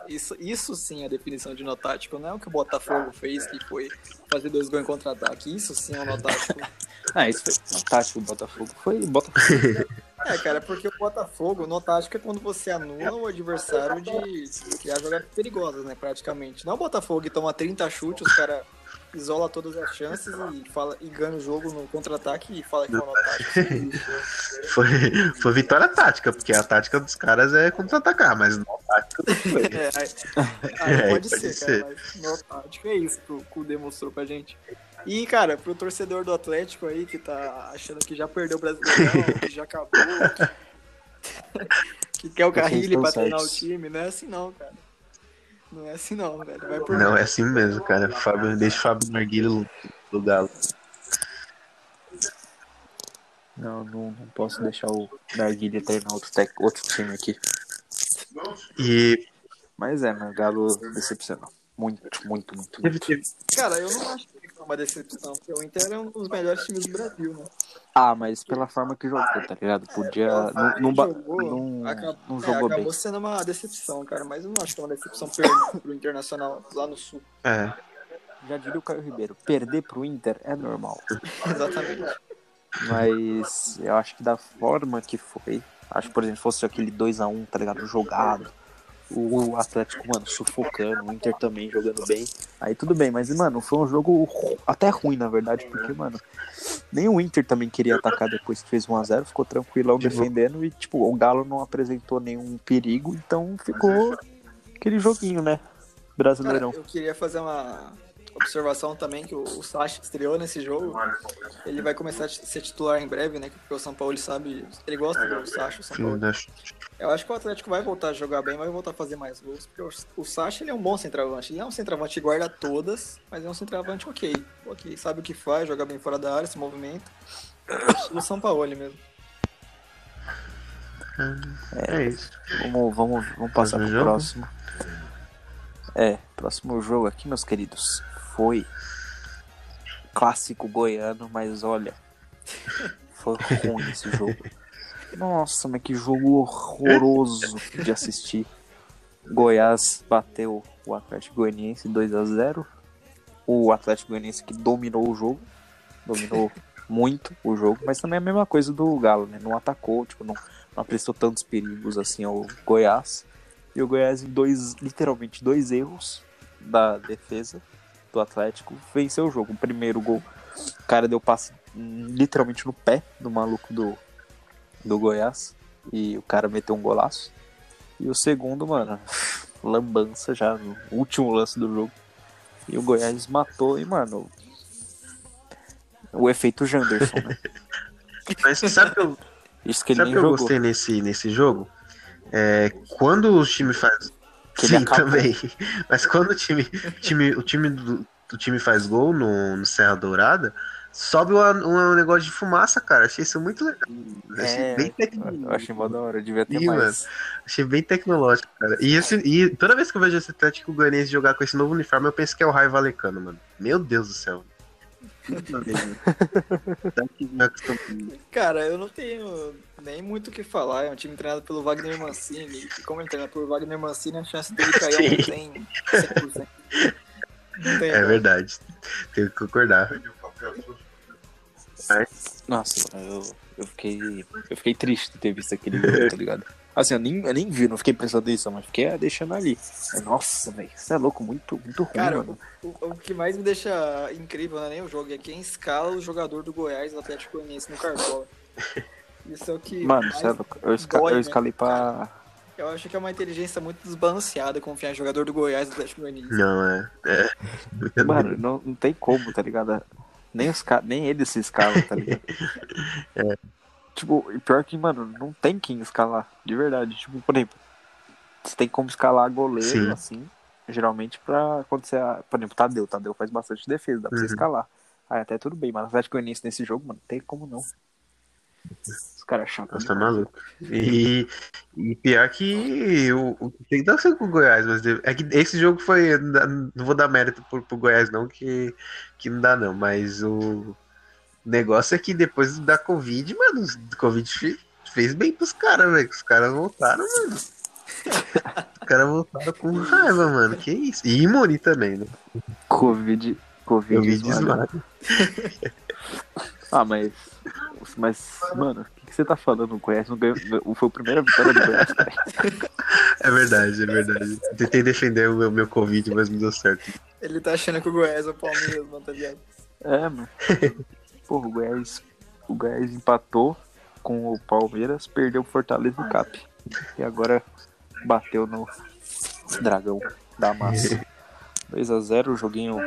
isso, isso sim é definição de nó tático, não é o que o Botafogo fez, que foi fazer dois gols em contra-ataque. Isso sim é um nó tático. Ah, isso foi nó tático do Botafogo, foi Botafogo. É, cara, porque o Botafogo, nó tático é quando você anula o adversário de criar jogadas perigosas, né, praticamente. Não é o Botafogo que toma 30 chutes, os caras isola todas as chances e, fala, e ganha o jogo no contra-ataque e fala que é um nó tático. Foi, foi vitória tática, porque a tática dos caras é contra-atacar, mas não tática não foi. É, aí, aí É, pode, pode ser, ser. cara, mas nó tático é isso que o Kudê mostrou pra gente. E, cara, pro torcedor do Atlético aí que tá achando que já perdeu o Brasileirão, que já acabou, que quer o Carrilho pra treinar o time, não é assim não, cara. Não é assim não, velho. Vai por Não, é assim mesmo, cara. Fábio, deixa o Fábio Narguilho do Galo. Não, não, não posso deixar o Narguilha treinar outro, tec, outro time aqui. E Mas é, meu Galo decepcionou. Muito, muito, muito. teve, muito. teve, Cara, eu não acho que foi uma decepção, porque o Inter é um dos melhores times do Brasil, né? Ah, mas pela forma que jogou, tá ligado? Podia. Forma Não, não, jogou, não, acab- não é, jogou bem. acabou sendo uma decepção, cara, mas eu não acho que é uma decepção per- pro Internacional lá no Sul. é, Já diria o Caio Ribeiro: perder pro Inter é normal. Exatamente. Mas eu acho que da forma que foi. Acho que, por exemplo, fosse aquele 2x1, tá ligado? Jogado. O Atlético, mano, sufocando, o Inter também jogando bem. Aí tudo bem, mas, mano, foi um jogo até ruim, na verdade, porque, mano, nem o Inter também queria atacar depois que fez 1x0, ficou tranquilão De defendendo e, tipo, o Galo não apresentou nenhum perigo, então ficou aquele joguinho, né? Cara, Brasileirão. eu queria fazer uma observação também que o, o Sacha estreou nesse jogo. Ele vai começar a ser titular em breve, né? Porque o São Paulo ele sabe, ele gosta do Sacha, o São Paulo. Eu acho que o Atlético vai voltar a jogar bem, vai voltar a fazer mais gols, porque o, o Sacha ele é um bom centroavante. Ele não é um centroavante que guarda todas, mas é um centroavante ok. Ok, sabe o que faz, joga bem fora da área, se movimenta. O São Paulo mesmo. É isso. Vamos, vamos, vamos passar Próximo pro jogo? próximo. É, próximo jogo aqui, meus queridos, foi clássico goiano, mas olha, foi ruim esse jogo. Nossa, mas que jogo horroroso de assistir. Goiás bateu o Atlético Goianiense 2 a 0 O Atlético Goianiense que dominou o jogo, dominou muito o jogo, mas também é a mesma coisa do Galo, né? Não atacou, tipo, não, não prestou tantos perigos assim ao Goiás. E o Goiás, em dois, literalmente dois erros da defesa do Atlético, venceu o jogo. O primeiro gol, o cara deu passe literalmente no pé do maluco do, do Goiás. E o cara meteu um golaço. E o segundo, mano, lambança já no último lance do jogo. E o Goiás matou, e, mano. O efeito Janderson, né? Mas sabe que eu, Isso que ele sabe nem que eu jogou. gostei nesse, nesse jogo? É, quando o time faz. Sim, também. Mas quando o time, time, o time do, do time faz gol no, no Serra Dourada, sobe um, um negócio de fumaça, cara. Achei isso muito legal. Achei É, bem tecnológico. achei mó da hora, devia ter Ih, mais. Achei bem tecnológico, cara. E, esse, e toda vez que eu vejo esse Atlético Goianiense jogar com esse novo uniforme, eu penso que é o Raio Valecano, mano. Meu Deus do céu. Cara, eu não tenho nem muito o que falar. É um time treinado pelo Wagner Mancini. E como ele treina por Wagner Mancini, a chance dele cair não tem 100%. Não tem, É verdade. Tenho que concordar. Nossa, eu, eu fiquei. Eu fiquei triste de ter visto aquele vídeo, tá ligado? Assim, eu nem, eu nem vi, não fiquei pensando nisso, mas fiquei ah, deixando ali. Nossa, velho, você é louco, muito, muito ruim, Cara, mano. o, o- que mais me deixa incrível não é nem o jogo, é quem escala o jogador do Goiás do Atlético Goianiense no Cartola. Isso é o que. Mano, mais você é louco. Eu, esca- dói, eu né? escalei pra. Eu acho que é uma inteligência muito desbalanceada confiar em jogador do Goiás do Atlético Goianiense. Não, é. é. Mano, não, não tem como, tá ligado? Nem, os. Nem ele se escala, tá ligado? Tipo, e pior que, mano, não tem quem escalar, de verdade. Tipo, por exemplo, você tem como escalar goleiro, Sim. assim, geralmente pra acontecer. A... Por exemplo, Tadeu. Tadeu faz bastante defesa, dá pra você Uhum. escalar. Aí até tudo bem, mas o Atlético Goianiense nesse jogo, mano, não tem como não. Os caras chatos. Nossa, tá maluco. E, e pior que o, tem que dar certo com o Goiás, mas é que esse jogo foi. Não vou dar mérito pro, pro Goiás, não, que, que não dá, não. Mas o negócio é que depois da Covid, mano, o Covid fe- fez bem pros caras, velho. Os caras voltaram, mano. Os caras voltaram com raiva, mano. Que isso? E imune também, né? Covid. Covid, Covid esmaga. Ah, mas. Mas, mano, o que, que você tá falando? O Goiás não ganhou. Foi a primeira vitória do Goiás, cara. É verdade, é verdade. Tentei defender o meu, meu Covid, mas não deu certo. Ele tá achando que o Goiás é o Palmeiras, mano, tá ligado? É, mano. Porra, o Goiás, o Goiás empatou com o Palmeiras, perdeu o Fortaleza no Cap. E agora bateu no Dragão da Massa. 2x0, joguinho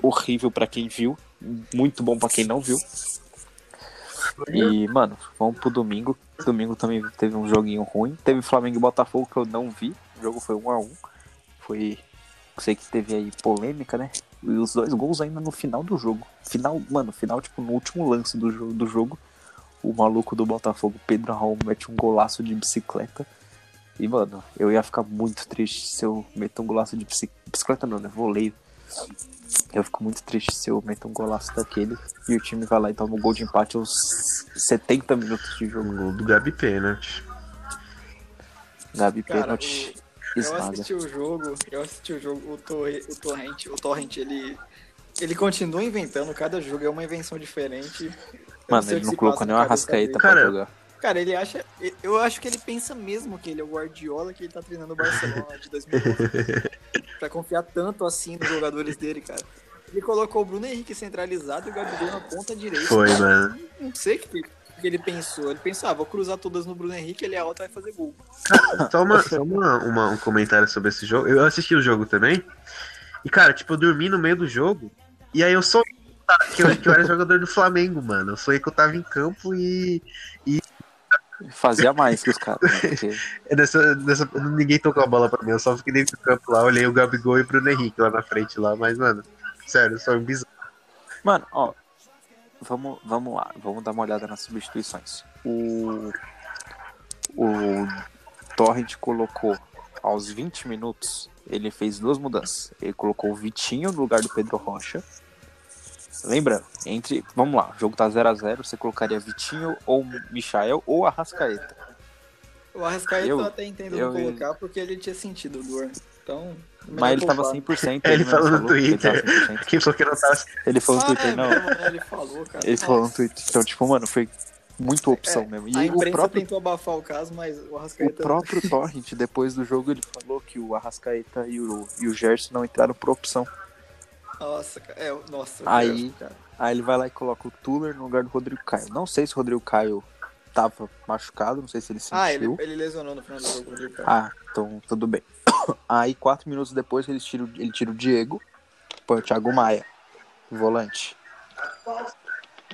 horrível pra quem viu, muito bom pra quem não viu. E, mano, vamos pro domingo. Domingo também teve um joguinho ruim. Teve Flamengo e Botafogo que eu não vi. O jogo foi 1x1. Foi. Sei que teve aí polêmica, né? E os dois gols ainda no final do jogo. Final, mano, final, tipo, no último lance do, jo do jogo. O maluco do Botafogo, Pedro Raul, mete um golaço de bicicleta. E, mano, eu ia ficar muito triste se eu meter um golaço de bici- bicicleta, não, né? Voleio. Eu fico muito triste se eu meter um golaço daquele e o time vai lá e toma um gol de empate aos 70 minutos de O jogo. gol do Gabi Pênalti. Gabi Cara, pênalti. Eu assisti o jogo, eu assisti o jogo, o, torre, o Torrent, o Torrent, ele. Ele continua inventando, cada jogo é uma invenção diferente. Mano, sei o ele não colocou passa nem na uma cabeça rascaeta pra Cara, jogar. Cara, ele acha. Eu acho que ele pensa mesmo que ele é o Guardiola que ele tá treinando o Barcelona de 2011. pra confiar tanto assim nos jogadores dele, cara. Ele colocou o Bruno Henrique centralizado e o Gabigol na ponta direita. Foi, mano. Não sei o que, que ele pensou. Ele pensou, ah, vou cruzar todas no Bruno Henrique, ele é alto e vai fazer gol. Só, uma, só uma, uma- um comentário sobre esse jogo. Eu assisti o jogo também. E, cara, tipo, eu dormi no meio do jogo. E aí eu sonhei que eu, que eu era jogador do Flamengo, mano. Eu sonhei que eu tava em campo e. Fazia mais que os caras. Né? Porque e Nessa, nessa, ninguém tocou a bola pra mim. Eu só fiquei dentro do campo lá, olhei o Gabigol e o Bruno Henrique lá na frente lá. Mas, mano, sério, sonho bizarro. Mano, ó. Vamos, vamos lá, vamos dar uma olhada nas substituições. O. O Torrent colocou aos 20 minutos, ele fez duas mudanças. Ele colocou o Vitinho no lugar do Pedro Rocha. Lembra? Entre. Vamos lá, o jogo tá 0x0. Você colocaria Vitinho ou Michael ou Arrascaeta. O Arrascaeta eu, Eu- até entendo eu- colocar porque ele tinha sentido dor. Então. Mas ele tava poupar. 100%. Ele mesmo falou no que ele Twitter. 100%. Quem falou que não tava. Ele falou no Ah, Twitter, é não. né? Ele falou, cara. Ele falou no. Twitter. Então, tipo, mano, foi muito opção É, mesmo. a E o imprensa próprio tentou abafar o caso, mas o O Arrascaeta. próprio Torrent, depois do jogo, ele falou que o Arrascaeta e o, e o Gerson não entraram por opção. Nossa, cara. É, nossa, o Aí- Gerson, cara. Aí ele vai lá e coloca o Tuller no lugar do Rodrigo Caio. Não sei se o Rodrigo Caio tava machucado, não sei se ele sentiu. Ah, ele, ele lesionou no final do jogo, Rodrigo Caio. Ah, então tudo bem. Aí, quatro minutos depois, ele tira, o- ele tira o Diego, põe o Thiago Maia, volante.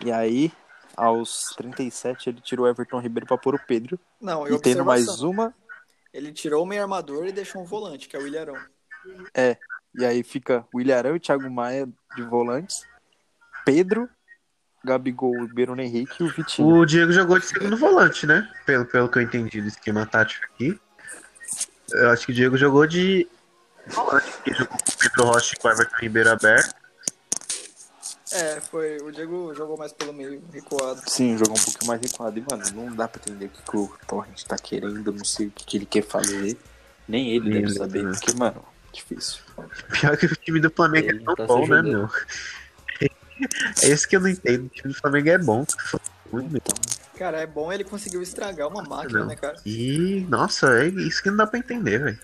E aí, aos 37, ele tira o Everton Ribeiro pra pôr o Pedro. Não, E tendo mais uma, Ele tirou o meio armador e deixou um volante, que é o Ilharão. E aí fica o Ilharão e o Thiago Maia de volantes. Pedro, Gabigol, o Bruno Henrique e o Vitinho. O Diego jogou de segundo volante, né? Pelo, pelo que eu entendi do esquema tático aqui. Eu acho que o Diego jogou de volante, porque jogou com o Pedro Rocha e com o Everton Ribeiro aberto. É, foi. O Diego jogou mais pelo meio, recuado. Sim, jogou um pouquinho mais recuado. E, mano, não dá pra entender o que, que o Torrent tá querendo, não sei o que, que ele quer fazer. Nem ele Nem deve ele, saber, né? porque, mano, difícil. Pior que o time do Flamengo Ele é tão tá bom, né, meu? É isso que eu não entendo. O time do Flamengo é bom. Muito bem. Cara, é bom ele conseguiu estragar uma máquina, Não. né, cara? E, nossa, é isso que não dá pra entender, velho.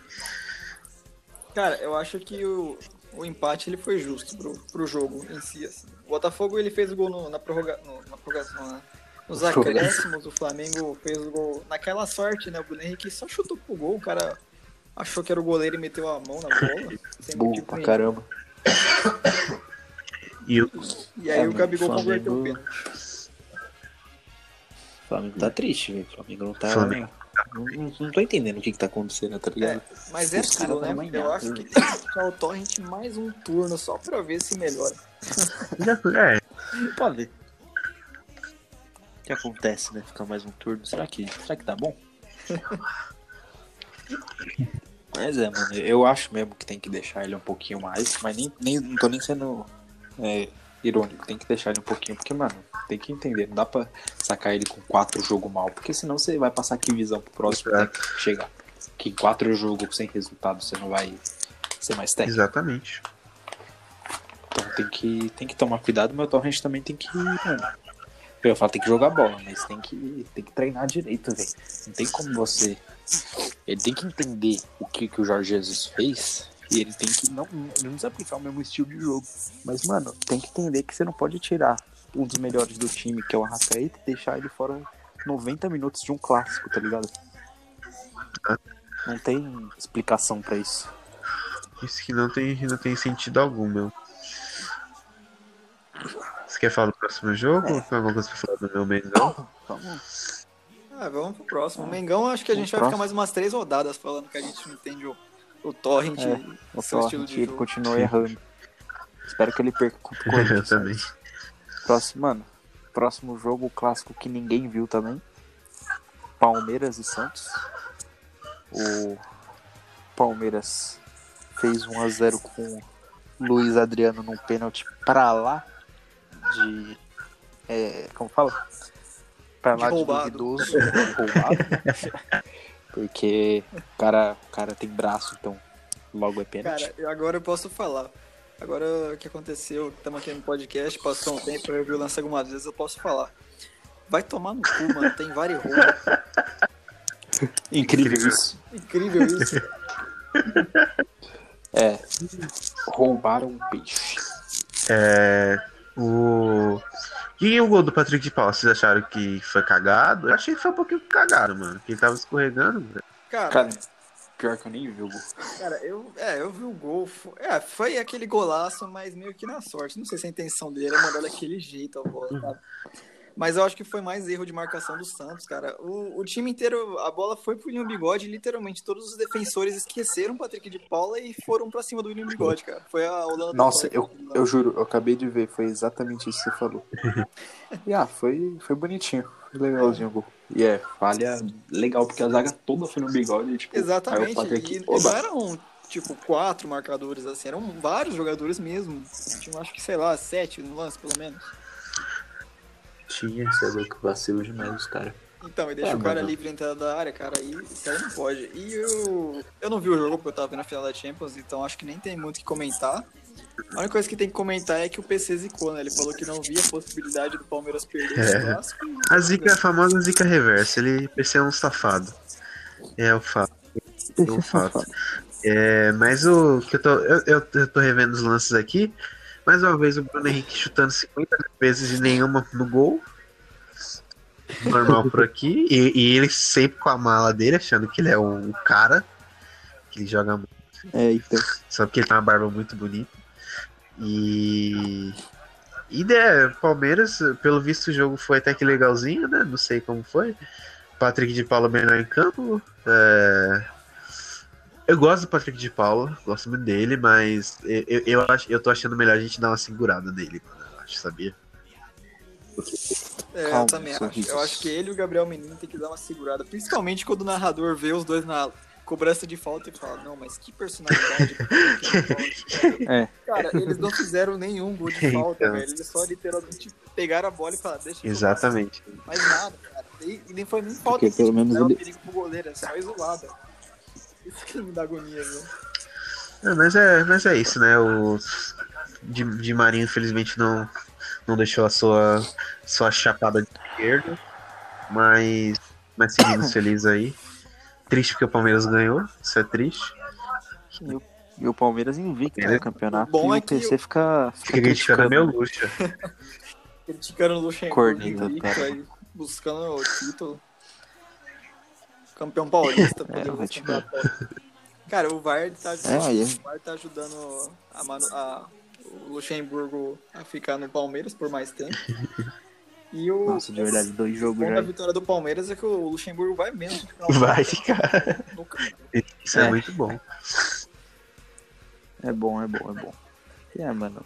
Cara, eu acho que o, o empate ele foi justo pro, pro jogo em si. Assim. O Botafogo ele fez o gol no- na, prorroga, no- na prorrogação, né? Nos acréscimos, o Flamengo fez o gol naquela sorte, né? O Bruno Henrique só chutou pro gol, o cara achou que era o goleiro e meteu a mão na bola. sem Burro pra nenhum. caramba. E o, E aí É, o Gabigol Flamengo- converteu o pênalti. O Flamengo tá triste, velho. O Flamengo não tá. Flamengo. Não, não, não tô entendendo o que, que tá acontecendo, tá ligado? É, mas é aquilo, tão né? amanhados, Eu acho né? que tem que deixar o Torrent mais um turno só pra ver se melhora. é, Pode ver. O que acontece, né? Ficar mais um turno. Será que, será que tá bom? mas é, mano. Eu acho mesmo que tem que deixar ele um pouquinho mais. Mas nem, nem não tô nem sendo é, irônico. Tem que deixar ele um pouquinho. Porque, mano, tem que entender. Não dá pra sacar ele com quatro jogos mal. Porque senão você vai passar que visão pro próximo técnico que chegar. Que em quatro jogos sem resultado você não vai ser mais técnico. exatamente. Então tem que, tem que tomar cuidado, mas o Torrent também tem que. Mano, eu falo, tem que jogar bola, mas tem que, tem que treinar direito, velho. Não tem como você. Ele tem que entender o que, que o Jorge Jesus fez. E ele tem que. Não, ele não precisa aplicar o mesmo estilo de jogo. Mas, mano, tem que entender que você não pode tirar um dos melhores do time, que é o Arrascaeta, e deixar ele fora 90 minutos de um clássico, tá ligado? Não tem explicação pra isso. Isso que não tem, não tem sentido algum, meu. Você quer falar do próximo jogo? É. Ou tem alguma coisa pra falar do meu Mengão? Vamos. Ah, vamos pro próximo. O Mengão, acho que a gente vai próximo. ficar mais umas três rodadas falando que a gente não entende o, o Torrent É, O seu estilo Torrent de ele jogo. continua errando. Espero que ele perca contra o Eu Corinthians. também. Próximo, mano, próximo jogo, clássico que ninguém viu também. Palmeiras e Santos. O Palmeiras fez 1x0 com o Luiz Adriano num pênalti pra lá de. É, como fala? Pra De lá de, roubado. duvidoso. roubado. Porque o cara, o cara tem braço, então logo é pênalti. Cara, eu- agora eu posso falar. Agora o que aconteceu, estamos aqui no podcast, passou um tempo, eu vi o lance algumas vezes, eu posso falar. Vai tomar no cu, mano, tem vários. Incrível isso. Incrível isso. É. Roubaram um peixe. É, o... E o gol do Patrick de Paula, vocês acharam que foi cagado? Eu achei que foi um pouquinho cagado, mano. Que ele tava escorregando, velho. Cara, Cara, pior que eu nem vi o gol. cara, eu, é, eu vi o gol. É, foi aquele golaço, mas meio que na sorte. Não sei se a intenção dele era mandar daquele jeito a bola, sabe? Mas eu acho que foi mais erro de marcação do Santos, cara. O, o time inteiro, a bola foi pro William Bigode, e literalmente todos os defensores esqueceram o Patrick de Paula e foram pra cima do William Bigode, cara. Foi a Holanda. Nossa, eu, eu juro, eu acabei de ver, foi exatamente isso que você falou. e ah, foi, foi bonitinho, foi legalzinho o gol. E é, falha legal, porque a zaga toda foi no bigode e tipo. Exatamente. o Patrick, E, oba. não eram, tipo, quatro marcadores, assim, eram vários jogadores mesmo. Tinha, acho que, sei lá, sete no lance, pelo menos. Tinha, você é louco, vacilo demais os caras. Então, e deixa É, o cara mano. livre na entrada da área, cara, aí isso aí não pode. E eu, eu não vi o jogo porque eu tava vendo a final da Champions, então acho que nem tem muito o que comentar. A única coisa que tem que comentar é que o PC zicou, né? Ele falou que não via a possibilidade do Palmeiras perder É. clássico. A zica, a famosa zica reversa. Ele PC é um safado. É o fato. É um fato. É, mas o que eu tô. Eu, eu, eu tô revendo os lances aqui. Mais uma vez o Bruno Henrique chutando 50 vezes e nenhuma no gol. Normal por aqui. E, e ele sempre com a mala dele, achando que ele é um cara. Que ele joga muito. É, então. Só porque ele tem uma barba muito bonita. E. E né, Palmeiras, pelo visto o jogo foi até que legalzinho, né? Não sei como foi. Patrick de Paula melhor em campo. é, Eu gosto do Patrick de Paula, gosto muito dele, mas eu, eu, eu, acho, eu tô achando melhor a gente dar uma segurada nele, mano, eu acho, sabia? É, eu Calma, também acho. Eu acho que ele e o Gabriel Menino tem que dar uma segurada. Principalmente quando o narrador vê os dois na cobrança de falta e fala, não, mas que personalidade. É. Cara, eles não fizeram nenhum gol de falta, Então. velho. Eles só literalmente pegaram a bola e falaram, deixa eu Exatamente. Mais nada, cara. E, e nem foi nem falta. Porque pelo menos é um ele- perigo pro goleiro, é só isolada. Isso que me dá agonia, viu? É, mas, é, mas é isso, né? O de, de Marinho, infelizmente, não, não deixou a sua, sua chapada de esquerda. Mas, mas seguimos felizes aí. Triste porque o Palmeiras ganhou, isso é triste. E o, e o Palmeiras invicto Ele- no campeonato. O bom e é o que PC fica, Fica criticando meu luxo. Criticando o Luxemburgo Corneta, invicto cara. aí, buscando o título. Campeão paulista, É. Cara, o VAR tá, é. o VAR tá ajudando a Manu- a- o Luxemburgo a ficar no Palmeiras por mais tempo. E o, Nossa, de verdade, dois o jogos da vitória do Palmeiras é que o Luxemburgo vai mesmo Vai ficar. Isso é, É. muito bom. É bom, é bom, é bom. E é, mano.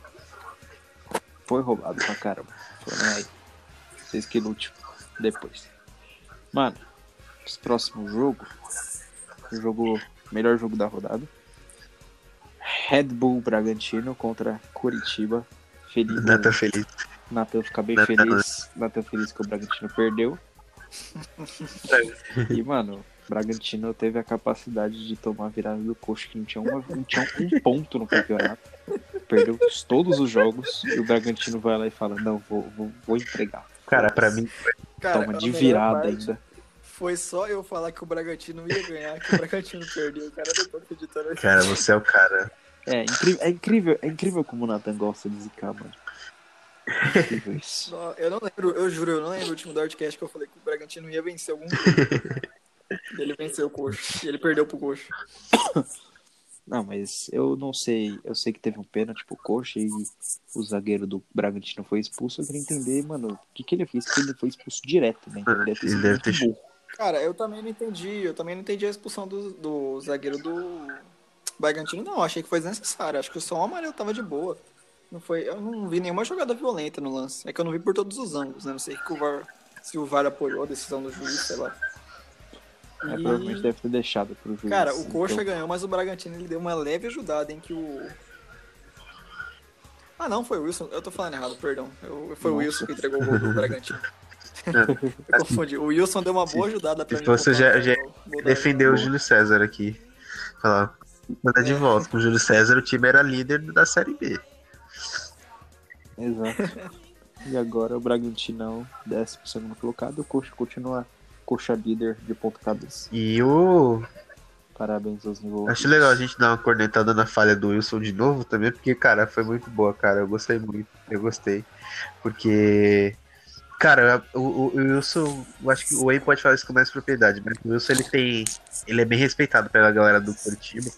Foi roubado pra caramba. Nem aí. Vocês que lute depois. Mano, próximo jogo. O jogo. Melhor jogo da rodada. Red Bull Bragantino contra Curitiba. Feliz. Nata feliz. Natan fica bem Natan- feliz. Natan feliz que o Bragantino perdeu. e, mano, o Bragantino teve a capacidade de tomar a virada do coxo, que não tinha, uma, não tinha um ponto no campeonato. Perdeu todos os jogos e o Bragantino vai lá e fala: Não, vou, vou, vou entregar. Cara, pra mim, Cara, Toma a de virada parte ainda. Foi só eu falar que o Bragantino ia ganhar, que o Bragantino perdeu. O cara não tô acreditando cara, você é o cara. É incrível, é incrível, é incrível como o Nathan gosta de zicar, mano. É incrível isso. Não, Eu não lembro, eu juro, eu não lembro o último do Artcast que eu falei que o Bragantino ia vencer algum jogo. E ele venceu o Coxo. E ele perdeu pro Coxo. Não, mas eu não sei. Eu sei que teve um pênalti pro Coxa e o zagueiro do Bragantino foi expulso. Eu queria entender, mano, o que, que ele fez, que ele foi expulso direto, né? Ele deve ter Ele sido deve muito ter- burro. Cara, eu também não entendi. Eu também não entendi a expulsão do, do zagueiro do Bragantino, não. Achei que foi desnecessário. Acho que só o amarelo tava de boa. Não foi, eu não vi nenhuma jogada violenta no lance. É que eu não vi por todos os ângulos, né? Não sei o VAR, se o VAR apoiou a decisão do juiz, sei lá. É, E- provavelmente deve ter deixado pro juiz. Cara, o Coxa então- ganhou, mas o Bragantino ele deu uma leve ajudada em que o. Ah, não, foi o Wilson. Eu tô falando errado, perdão. Eu- foi o Nossa. Wilson que entregou o gol do Bragantino. Eu confundi. O Wilson deu uma boa ajudada pra se mim. você já- já Defendeu o. Júlio César aqui. Falar. Manda de volta. Com o Júlio César, o time era líder da Série B. Exato. e agora o Bragantinão, décimo segundo colocado. O Coxa continua Coxa líder de ponta cabeça. E o. Parabéns aos envolvidos. Acho legal a gente dar uma cornetada na falha do Wilson de novo também, porque, cara, foi muito boa, cara. Eu gostei muito. Eu gostei. Porque. Cara, o, o- Wilson, eu acho que o Wayne pode falar isso com mais propriedade, mas o Wilson ele tem. Ele é bem respeitado pela galera do Curitiba.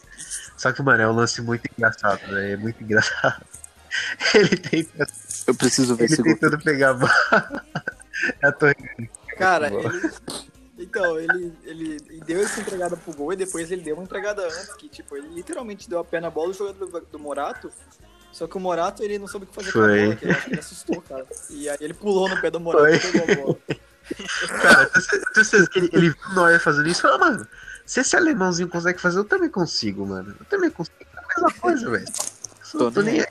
Só que, mano, é um lance muito engraçado, né? É muito engraçado. Ele tenta, Eu preciso ver ele esse gol. tentando pegar a bola. A torre. Cara, ele. Então, ele, ele deu essa entregada pro gol e depois ele deu uma entregada antes, que tipo, ele literalmente deu a pé na bola do jogador do, do Morato. Só que o Morato ele não soube o que fazer com a Foi. bola, que ele assustou, cara. E aí ele pulou no pé do Morato Foi. e pegou a bola. Cara, eu tenho certeza que ele, ele viu o Neuer fazendo isso e falou, mano, se esse alemãozinho consegue fazer, eu também consigo, mano. Eu também consigo. É a mesma coisa, velho. Tô Não tô nem aí.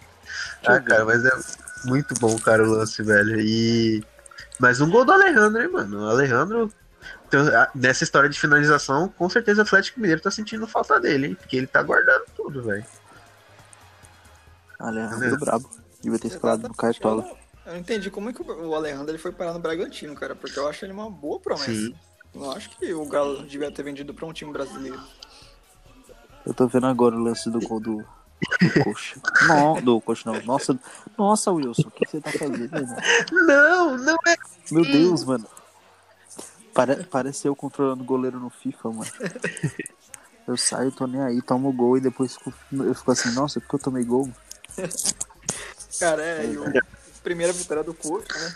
Ah, cara, mas é muito bom, cara, o lance, velho. E. Mas um gol do Alejandro, hein, mano? O Alejandro. então, nessa história de finalização, com certeza o Atlético Mineiro tá sentindo falta dele, hein? Porque ele tá guardando tudo, velho. Alejandro brabo. Devia ter escalado no Cartola. Eu não- entendi como é que o Alejandro ele foi parar no Bragantino, cara, porque eu acho ele uma boa promessa. Sim. Eu não acho que o Galo devia ter vendido pra um time brasileiro. Eu tô vendo agora o lance do gol do, do Coxa. Não, do Coxa não. Nossa, nossa, Wilson, o que você tá fazendo, mano? Não, não é. Meu Deus, mano. Pare, parece eu controlando o goleiro no FIFA, mano. Eu saio, tô nem aí, tomo gol e depois eu fico assim, nossa, porque eu tomei gol? Cara, é, e o primeira vitória do Coxa, né?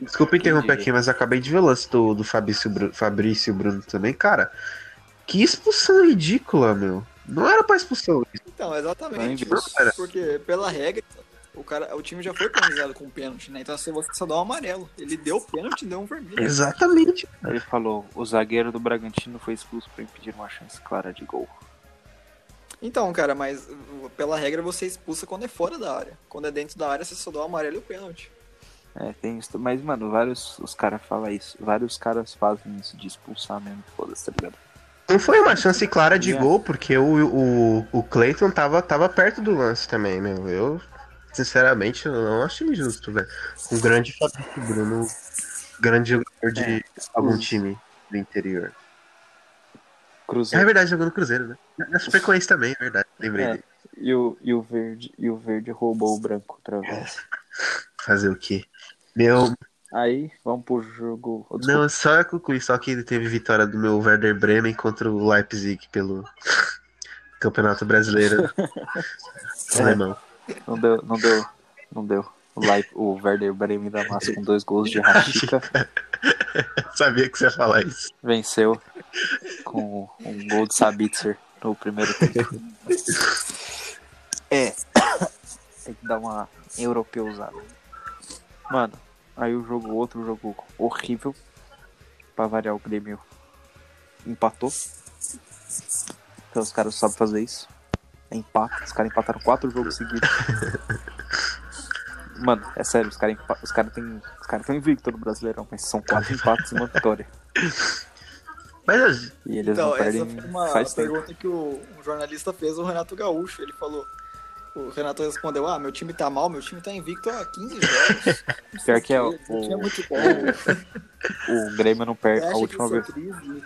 Desculpa interromper aqui, mas eu acabei de ver o lance do, do Fabrício, Bru- Fabrício Bruno também, cara. Que expulsão ridícula, meu. Não era pra expulsão isso. Então, exatamente. Não, cara. Porque, pela regra, o, cara, o time já foi penalizado com pênalti, né? Então você só dá um amarelo. Ele deu pênalti e deu um vermelho. Exatamente. Ele falou, o zagueiro do Bragantino foi expulso pra impedir uma chance clara de gol. Então, cara, mas uh, pela regra você expulsa quando é fora da área. Quando é dentro da área, você só dá o amarelo e o pênalti. É, tem isso. Mas, mano, vários os caras falam isso. Vários caras fazem isso de expulsar mesmo, foda-se, tá ligado? Não foi uma chance clara de É. gol, porque o, o, o Clayton tava, tava perto do lance também, meu. Eu. sinceramente, eu não acho injusto, velho. Um grande Fabrício Bruno, grande jogador de É. algum time do interior. É Cruzeiro. verdade, jogando Cruzeiro, né? Na Supercoense também, é verdade. Lembrei É. dele. E o, e o verde, e o verde roubou o branco outra vez. Fazer o quê? Meu, Aí, vamos pro jogo. oh, não, só eu concluí, só que ele teve vitória do meu Werder Bremen contra o Leipzig pelo Campeonato Brasileiro Alemão. Não deu, não deu, não deu. O, Leip, o Werder Bremen da Massa com dois gols de Rashica Sabia que você ia falar isso. venceu com um gol de Sabitzer no primeiro tempo. É, tem que dar uma europeuzada. Mano, aí o jogo, outro jogo horrível. Pra variar o Grêmio empatou. Então os caras sabem fazer isso. É empate. Os caras empataram quatro jogos seguidos. Mano, é sério, os caras os cara têm. Os caras estão invictos no Brasileirão, mas são quatro empates e uma vitória. Mas E eles Então, não essa foi uma faz tempo. pergunta que o, um jornalista fez ao Renato Gaúcho. Ele falou. O Renato respondeu: Ah, meu time tá mal, meu time tá invicto há 15 jogos. Pior que é o, Meu time é muito bom. o Grêmio não perde. A última que vez. é crise?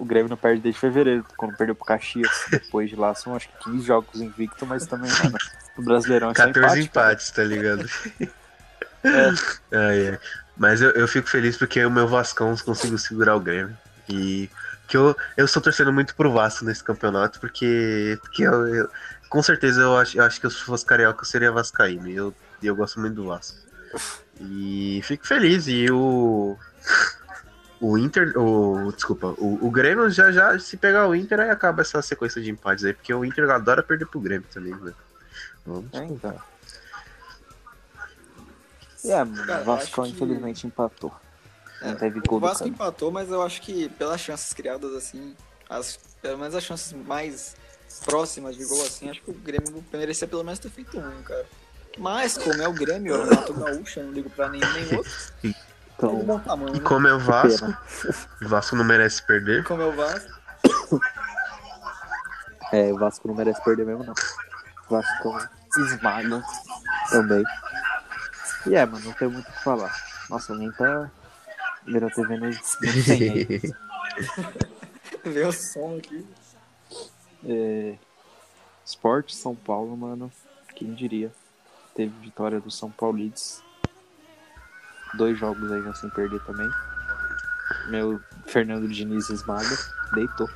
O Grêmio não perde desde fevereiro, quando perdeu pro Caxias. Depois de lá são acho que 15 jogos invicto, mas também, mano, no Brasileirão é só 14 empate, cara. empates, tá ligado? Ai, ai. Mas eu, eu fico feliz porque o meu Vascão conseguiu segurar o Grêmio. E que eu, eu estou torcendo muito pro Vasco nesse campeonato, porque, porque eu, eu- com certeza eu acho, eu acho que se fosse carioca eu seria vascaíno. Eu, e eu gosto muito do Vasco. E fico feliz. E o. O Inter. O, desculpa, o, o Grêmio já já, se pegar o Inter, aí acaba essa sequência de empates aí, porque o Inter adora perder pro Grêmio também, né? Vamos. É, então. É, mano, Cara, o Vasco que- infelizmente empatou. Não É, O Vasco empatou, mas eu acho que pelas chances criadas assim, as, pelo menos as chances mais próximas de gol assim, acho que o Grêmio merecia pelo menos ter feito um, cara. Mas como é o Grêmio, é o Renato Gaúcho, eu não ligo pra nenhum nem outro. Então, bom tamanho, E né? como é o Vasco, o Vasco não merece perder. Como é o Vasco. É, o Vasco não merece perder mesmo, não. O Vasco esmaga também. E é, mano, não tem muito o que falar. Nossa, nem tá. Vira TV no, no 100 aí. Vê o som aqui. É, Sport São Paulo, mano. Quem diria? Teve vitória do São Paulides. Dois jogos aí já sem perder também. Meu Fernando Diniz esmaga. Deitou.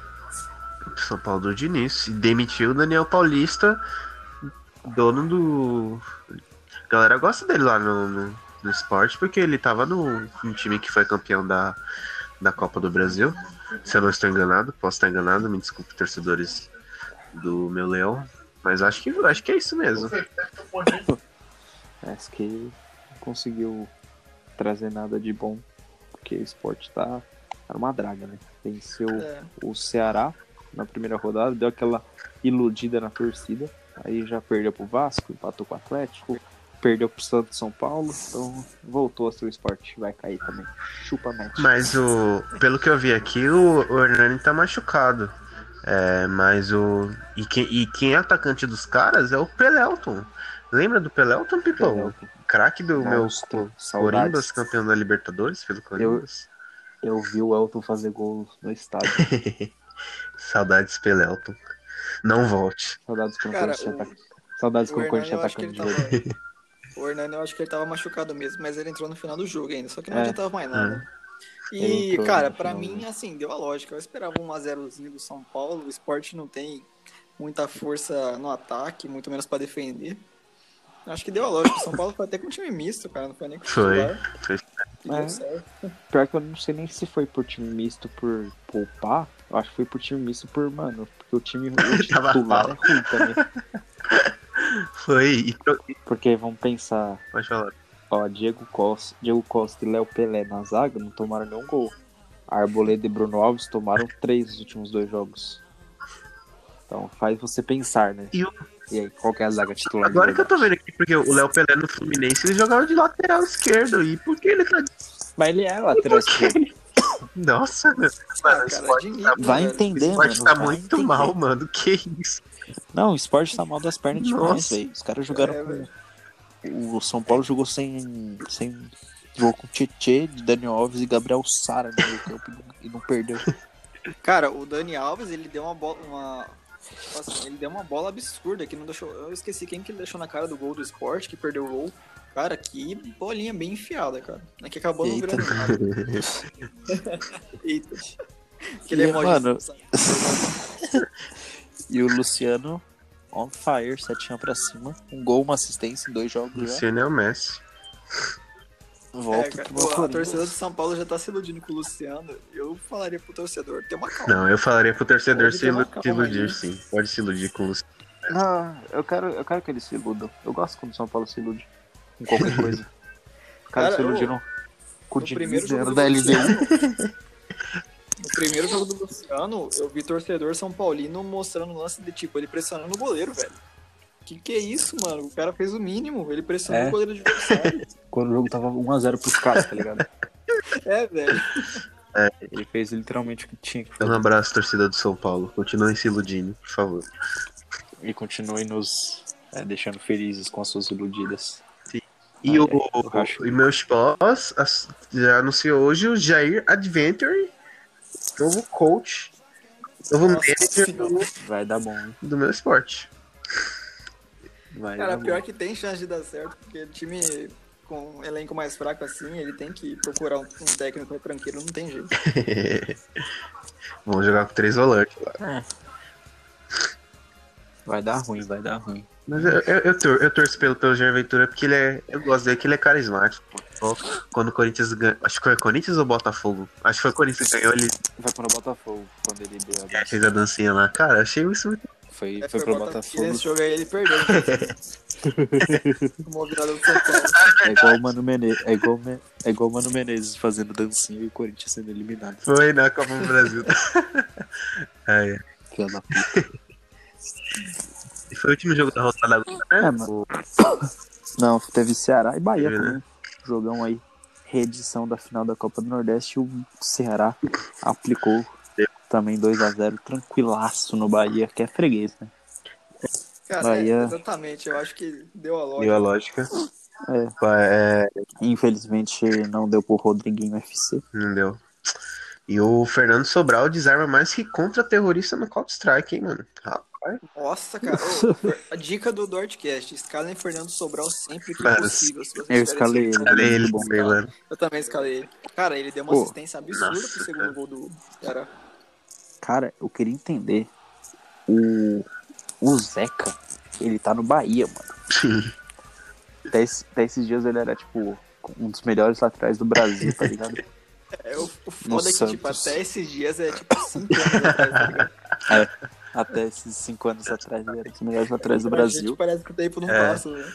São Paulo do Diniz. E demitiu o Daniel Paulista, dono do. A galera gosta dele lá no, no, no esporte, porque ele tava no, no time que foi campeão da, da Copa do Brasil. Se eu não estou enganado, posso estar enganado, me desculpe, torcedores do meu leão. Mas acho que, acho que é isso mesmo. Acho que conseguiu trazer nada de bom. Porque o esporte tá. Era uma draga, né? Venceu É. o Ceará na primeira rodada, deu aquela iludida na torcida. Aí já perdeu pro Vasco, empatou com o Atlético, perdeu pro Santos São Paulo, então voltou a ser o esporte, vai cair também. Chupa match. Mas o. Pelo que eu vi aqui, o, o Hernani tá machucado. É, mas o. E quem, e quem é atacante dos caras é o Pelelton. Lembra do Pelelton, Pipão? Pelelton. Craque do meu saudades. Corinthians, campeão da Libertadores pelo Corinthians. Eu vi o Elton fazer gol no estádio. Saudades Pelelton. Não volte. Saudades quando o Cara, o- atac- Saudades quando o Corinthians eu acho que atacando ele de. O Hernani, eu acho que ele tava machucado mesmo, mas ele entrou no final do jogo ainda, só que não É. adiantava mais nada. Ele E, cara, final, mim, assim, deu a lógica. Eu esperava um 1x0zinho do São Paulo. O esporte não tem muita força no ataque, muito menos pra defender. Acho que deu a lógica. O São Paulo foi até com time misto, cara. Não foi nem com Foi. Foi. Deu É. Pior que eu não sei nem se foi por time misto por poupar. Eu acho que foi por time misto por, mano, porque o time o Tava titular é ruim também. Foi. Porque vamos pensar, pode falar. ó, Diego Costa, Diego Costa e Léo Pelé na zaga não tomaram nenhum gol. Arboleda e Bruno Alves tomaram três nos últimos dois jogos. Então faz você pensar, né? E o- E aí, qual que é a zaga titular? Agora que eu tô vendo aqui, porque o Léo Pelé no Fluminense ele jogava de lateral esquerdo. E por que ele tá. Mas ele é lateral esquerdo. Nossa, mano. Ah, o tá, nível, Vai velho. o entender, esporte mano. tá muito entender. mal, mano. Que isso? Não, o esporte tá mal das pernas demais, velho. Os caras jogaram É, com o São Paulo jogou sem. sem jogou com Tietê, Daniel Alves e Gabriel Sara no meio campo e não perdeu. Cara, o Dani Alves, ele deu uma bola. Uma... Assim, ele deu uma bola absurda que não deixou. Eu esqueci quem que ele deixou na cara do gol do esporte, que perdeu o gol. Cara, que bolinha bem enfiada, cara. É que acabou virando nada. Eita. Aquele E, emoji. mano? E o Luciano on fire, setinha pra cima. Um gol, uma assistência em dois jogos já. Luciano é o Messi. Volta É, cara, a torcida de São Paulo já tá se iludindo com o Luciano. Eu falaria pro torcedor, tem uma calma. Não, eu falaria pro torcedor se, ter ilu- se iludir, aí. sim. Pode se iludir com o Luciano. Não, eu quero, eu quero que eles se iludam. Eu gosto quando o São Paulo se ilude com qualquer coisa. O cara, Cara, se iludiram com o No Diniz primeiro jogo ganhando do da LDU. Luciano, no primeiro jogo do Luciano, eu vi torcedor São Paulino mostrando lance de tipo, ele pressionando o goleiro, velho. Que que é isso, mano? O cara fez o mínimo, ele pressionou É. o goleiro adversário. Quando o jogo tava 1x0 pros caras, tá ligado? é, velho. Ele fez literalmente o que tinha que Um fazer. abraço, torcida do São Paulo. Continuem se iludindo, por favor. E continue nos é, deixando felizes com as suas iludidas. E Ah, o, é, acho. e meus pós as- já anunciou hoje o Jair Adventure, novo coach, novo Nossa manager do, Vai dar bom, hein? do meu esporte. Vai Cara, dar pior que tem chance de dar certo, porque o time com um elenco mais fraco assim, ele tem que procurar um, um técnico tranquilo, não tem jeito. Vamos jogar com três volantes lá. Vai dar ruim, vai dar ruim. Mas eu, eu, eu, tor- eu torço pelo, pelo Jair Ventura porque ele é. Eu gosto dele, que ele é carismático. pô. Quando o Corinthians ganhou. Acho que foi Corinthians ou Botafogo? Acho que foi o Corinthians que ganhou, ele Vai pro Botafogo quando ele deu a dança. fez a dancinha lá. Cara, achei isso muito. Foi, É, foi pro Botafogo. Nesse jogo aí ele perdeu. Uma virada do São Paulo. É igual o Mano Menezes, é igual, é igual o Mano Menezes fazendo dancinha e o Corinthians sendo eliminado. Foi na Copa do Brasil. é, Filha da puta. e foi o último jogo da rodada agora, né? É, mano. Não, teve Ceará e Bahia Teve, né? também. Jogão aí. Reedição da final da Copa do Nordeste. O Ceará aplicou também 2x0 tranquilaço no Bahia, que é freguês, né? Cara, Bahia. é, exatamente. Eu acho que deu a lógica. Deu a lógica. É. É, Infelizmente não deu pro Rodriguinho FC. não deu. E o Fernando Sobral desarma mais que contra-terrorista no Counter-Strike, hein, mano? Rapaz. Nossa, cara. Ô, a dica do Dortcast. Escalem Fernando Sobral sempre que Mano, possível. Eu escalei ele. Olha ele bom. mano. Eu também escalei ele. Cara, ele deu uma Pô, assistência absurda nossa, pro segundo cara. gol do Ceará. Cara, eu queria entender. O, o Zeca, ele tá no Bahia, mano. Até, esse- até esses dias ele era, tipo, um dos melhores laterais do Brasil, tá ligado? É, o, o No foda é que, tipo, Santos. até esses dias é tipo 5 anos atrás, tá ligado? Até esses cinco anos atrás ele era um dos melhores laterais do Brasil. gente parece que o tempo não É. passa, né?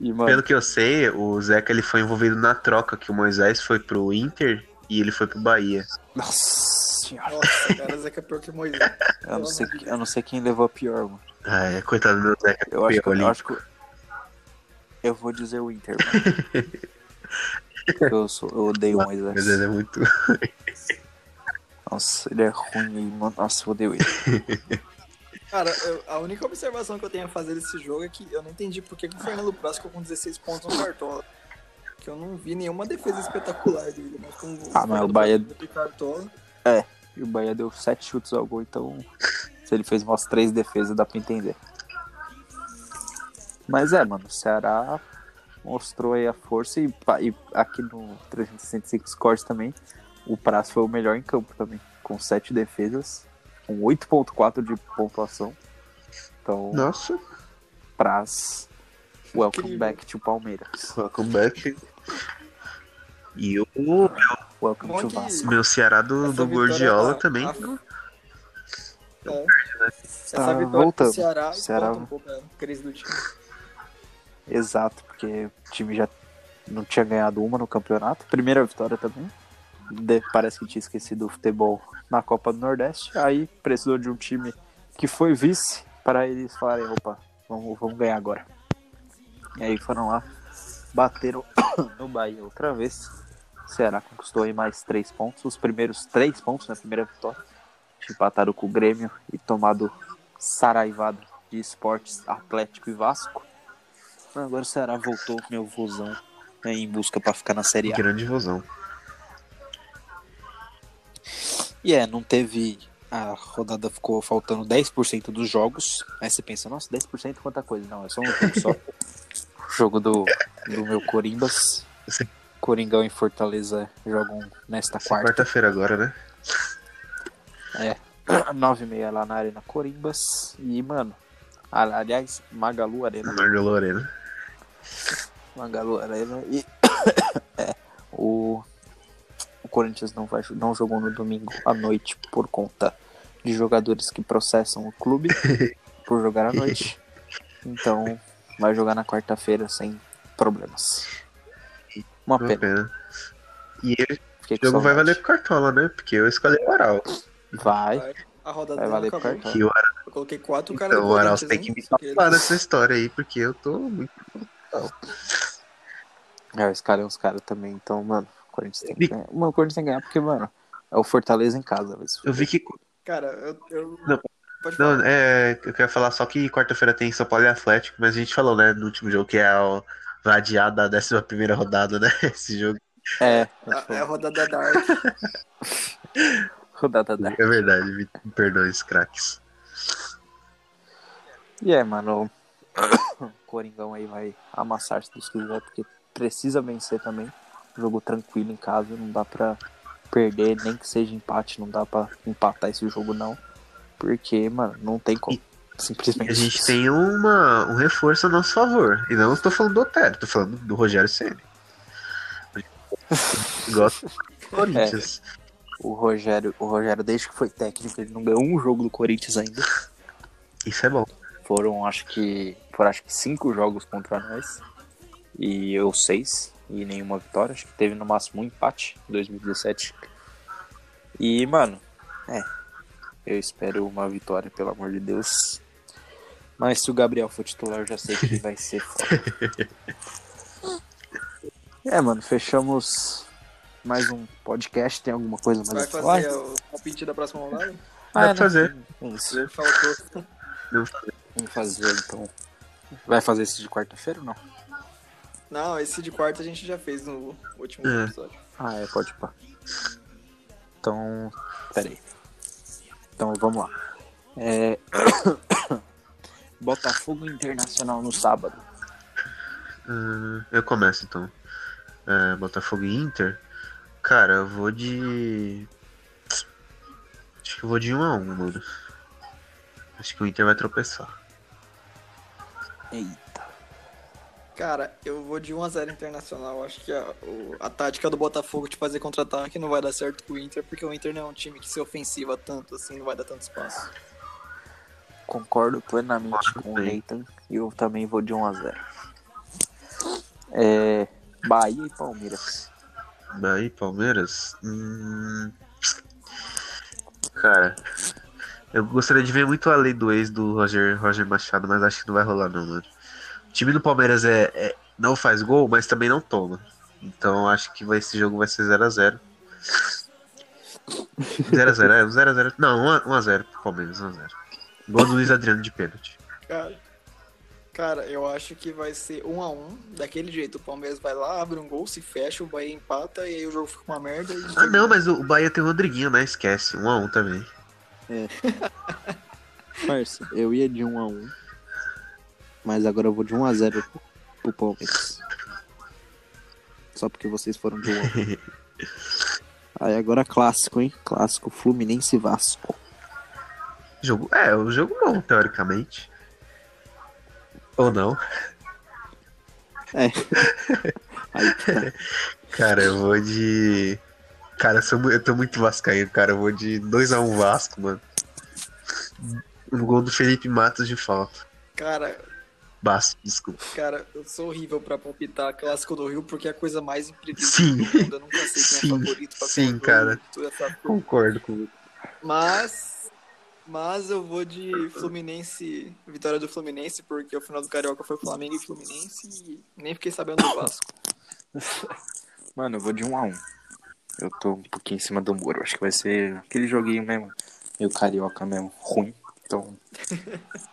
E, mano, Pelo que eu sei, o Zeca ele foi envolvido na troca que o Moisés foi pro Inter e ele foi pro Bahia. nossa senhora. Nossa, cara, Zeca é pior que Moisés. Eu não, sei, eu não sei quem levou a pior, mano. Ah, é, coitado do meu Zeca. Eu acho que, eu, acho que eu vou dizer o Inter, mano. Eu, sou, eu odeio o Moisés Moisés. é muito. Nossa, ele é ruim, mano. Nossa, eu odeio ele. Cara, eu- a única observação que eu tenho a fazer desse jogo é que eu não entendi por que, que o Fernando ficou com 16 pontos no cartola. Que eu não vi nenhuma defesa espetacular dele, mas com Ah, mas o Bahia- cartola. E o Bahia deu sete chutes ao gol, então se ele fez umas três defesas, dá pra entender. Mas é, mano, o Ceará mostrou aí a força e, e aqui no 365 Scores também, o Praz foi o melhor em campo também, com sete defesas, com 8.4 de pontuação. Então, Nossa, Praz, welcome Incrível. back to Palmeiras. welcome back. E o Welcome Bom to Vasco. meu Ceará do, do Gordiola tá- também. tá- É. Essa Tá vitória voltando. do Ceará, Ceará- um pouco a crise do time. Exato, porque o time já não tinha ganhado uma no campeonato. Primeira vitória também. De- parece que tinha esquecido o futebol na Copa do Nordeste. Aí precisou de um time que foi vice para eles falarem: opa, vamos, vamos ganhar agora. E aí foram lá, bateram no Bahia outra vez. O Ceará conquistou aí mais três pontos. Os primeiros três pontos na primeira vitória. Empataram com o Grêmio e tomado saraivada de esportes Atlético e Vasco. Agora o Ceará voltou, meu vozão, né, em busca pra ficar na Série A. Grande vozão. E é, não teve. A rodada ficou faltando 10% dos jogos. Aí você pensa, nossa, 10% quanta coisa. Não, é só um jogo só. Jogo do, do meu Corimbas. Sim. Coringão e Fortaleza jogam nesta quarta. Quarta-feira agora, né? É. 9h30 lá na Arena Corimbas. E, mano. Aliás, Magalu Arena. Marga Lorena. Magalu Arena. E. é. O. O Corinthians não, vai, não jogou no domingo à noite por conta de jogadores que processam o clube por jogar à noite. Então, vai jogar na quarta-feira sem problemas. Uma Uma pena. pena. E ele- o jogo vai saudade. valer pro Cartola, né? Porque eu escolhi o Aral. Vai. Vai. A rodada Vai valer pro. Que o Aral, Eu coloquei quatro caras então, o Aral tem que me falar dessa história aí, porque eu tô muito. É, os caras é os caras também. Então, mano, o Corinthians tem que ganhar. Mano, o Corinthians tem que ganhar porque, mano, é o Fortaleza em casa. vai Eu vi que. Cara, eu. eu... Não. Pode falar. Não, é. Eu quero falar só que quarta-feira tem São Paulo e Atlético, mas a gente falou, né, no último jogo que é o. Vai adiar da 11 primeira rodada, né? Esse jogo. É, É é a rodada Dark. rodada da. É verdade, me, me perdoe, os craques. E é, mano, o Coringão aí vai amassar se Deus quiser, porque precisa vencer também. Jogo tranquilo em casa, não dá pra perder, nem que seja empate, não dá pra empatar esse jogo não. Porque, mano, não tem como. E Simplesmente. a gente tem uma, um reforço a nosso favor. E não estou falando do Otério, tô falando do Rogério Ceni. Gosto do Corinthians. O Rogério, o Rogério, desde que foi técnico, ele não ganhou um jogo do Corinthians ainda. Isso é bom. Foram acho que. Foram acho que cinco jogos contra nós. E eu seis. E nenhuma vitória. Acho que teve no máximo um empate em 2017. E, mano, é. Eu espero uma vitória, pelo amor de Deus. Mas se o Gabriel for titular, eu já sei que vai ser foda. É, mano, fechamos mais um podcast. Tem alguma coisa mais Vai a falar? fazer o palpite da próxima rodada? Pra né? fazer. É Isso. Faltou. Não- Vamos fazer então. Vai fazer esse de quarta-feira ou não? Não, esse de quarta a gente já fez no último É. episódio. Ah, é, pode pá. Então, peraí. Então, vamos lá. É... Botafogo Internacional no sábado. Ah, eu começo então. É, Botafogo e Inter. Cara, eu vou de. Acho que eu vou de 1 a 1 mano. Acho que o Inter vai tropeçar. Eita. Cara, eu vou de 1x0 Internacional. Acho que a, o- a tática do Botafogo de fazer contra-ataque não vai dar certo com o Inter, porque o Inter não é um time que se ofensiva tanto, assim, não vai dar tanto espaço. Concordo plenamente com o. Nathan. E eu também vou de 1 a 0 É... Bahia e Palmeiras. Daí, Palmeiras. Hum... Cara, eu gostaria de ver muito a lei do ex do Roger, Roger Machado, mas acho que não vai rolar, não, mano. O time do Palmeiras é, é- não faz gol, mas também não toma. Então acho que vai, esse jogo vai ser 0x0. 0x0, é, 0x0. Não, 1x0 pro Palmeiras, 1x0. Gol do Luiz Adriano de pênalti. Cara, cara, eu acho que vai ser 1x1. Daquele jeito, o Palmeiras vai lá, abre um gol, se fecha, o Bahia empata e aí o jogo fica uma merda. E... Ah, não, mas o, Bahia tem o Rodriguinho, né? Esquece. 1x1 também. Parça, eu ia de 1 a 1 Mas agora eu vou de 1 a 0 pro Palmeiras. Só porque vocês foram de 1 a 1 Aí agora clássico, hein? Clássico Fluminense e Vasco. Jogo, é, o jogo bom, teoricamente. Ou não. Aí que tá. Cara, eu vou de. Cara, eu, sou eu tô muito vascaíno, cara. Eu vou de 2x1 Vasco, mano. Um gol do Felipe Matos de falta. Cara, Basco, desculpa. cara, eu sou horrível pra palpitar clássico do Rio porque é a coisa mais imprevisível Sim. do mundo. Eu nunca sei quem Sim, é favorito pra sim, cara. Concordo com Mas, mas eu vou de Fluminense, vitória do Fluminense, porque o final do Carioca foi Flamengo e Fluminense e nem fiquei sabendo do Vasco. Mano, eu vou de 1 a 1 Eu tô um pouquinho em cima do muro. Acho que vai ser aquele joguinho mesmo. Meio carioca mesmo. Ruim. Então,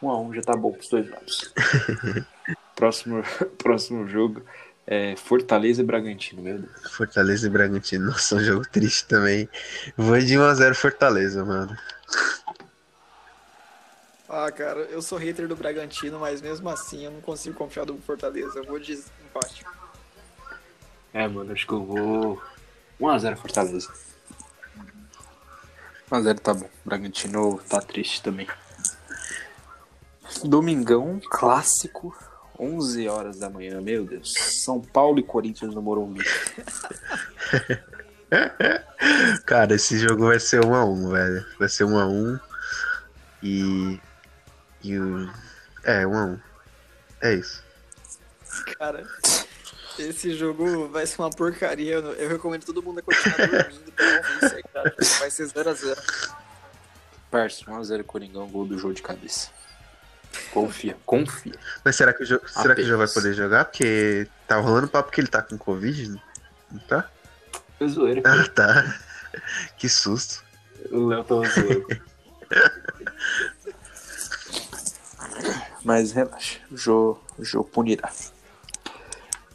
1 a 1 já tá bom pros dois lados. Próximo, próximo jogo é Fortaleza e Bragantino, meu Deus. Fortaleza e Bragantino. Nossa, um jogo triste também. Vou de 1x0 Fortaleza, mano. Ah, cara, eu sou hater do Bragantino, mas mesmo assim eu não consigo confiar do Fortaleza. Eu vou de empate. É, mano, acho que eu vou 1x0 Fortaleza. 1x0 tá bom. Bragantino tá triste também. Domingão, clássico, 11 horas da manhã, meu Deus. São Paulo e Corinthians no Morumbi. Cara, esse jogo vai ser 1x1, velho. Vai ser 1x1. E. E o. É, 1x1. É isso. Cara, esse jogo vai ser uma porcaria. Eu, eu recomendo todo mundo a continuar dormindo pra não ver isso aí, cara. Vai ser 0x0. Parça, 1x0 Coringão, gol do jogo de cabeça. Confia, confia. Mas será que o jogo, será que o jogo vai poder jogar? Porque tá rolando papo que ele tá com Covid, não tá? Foi zoeira. Ah, tá. Que susto. O Léo tava zoando. Mas relaxa, o Jô, o Jô punirá.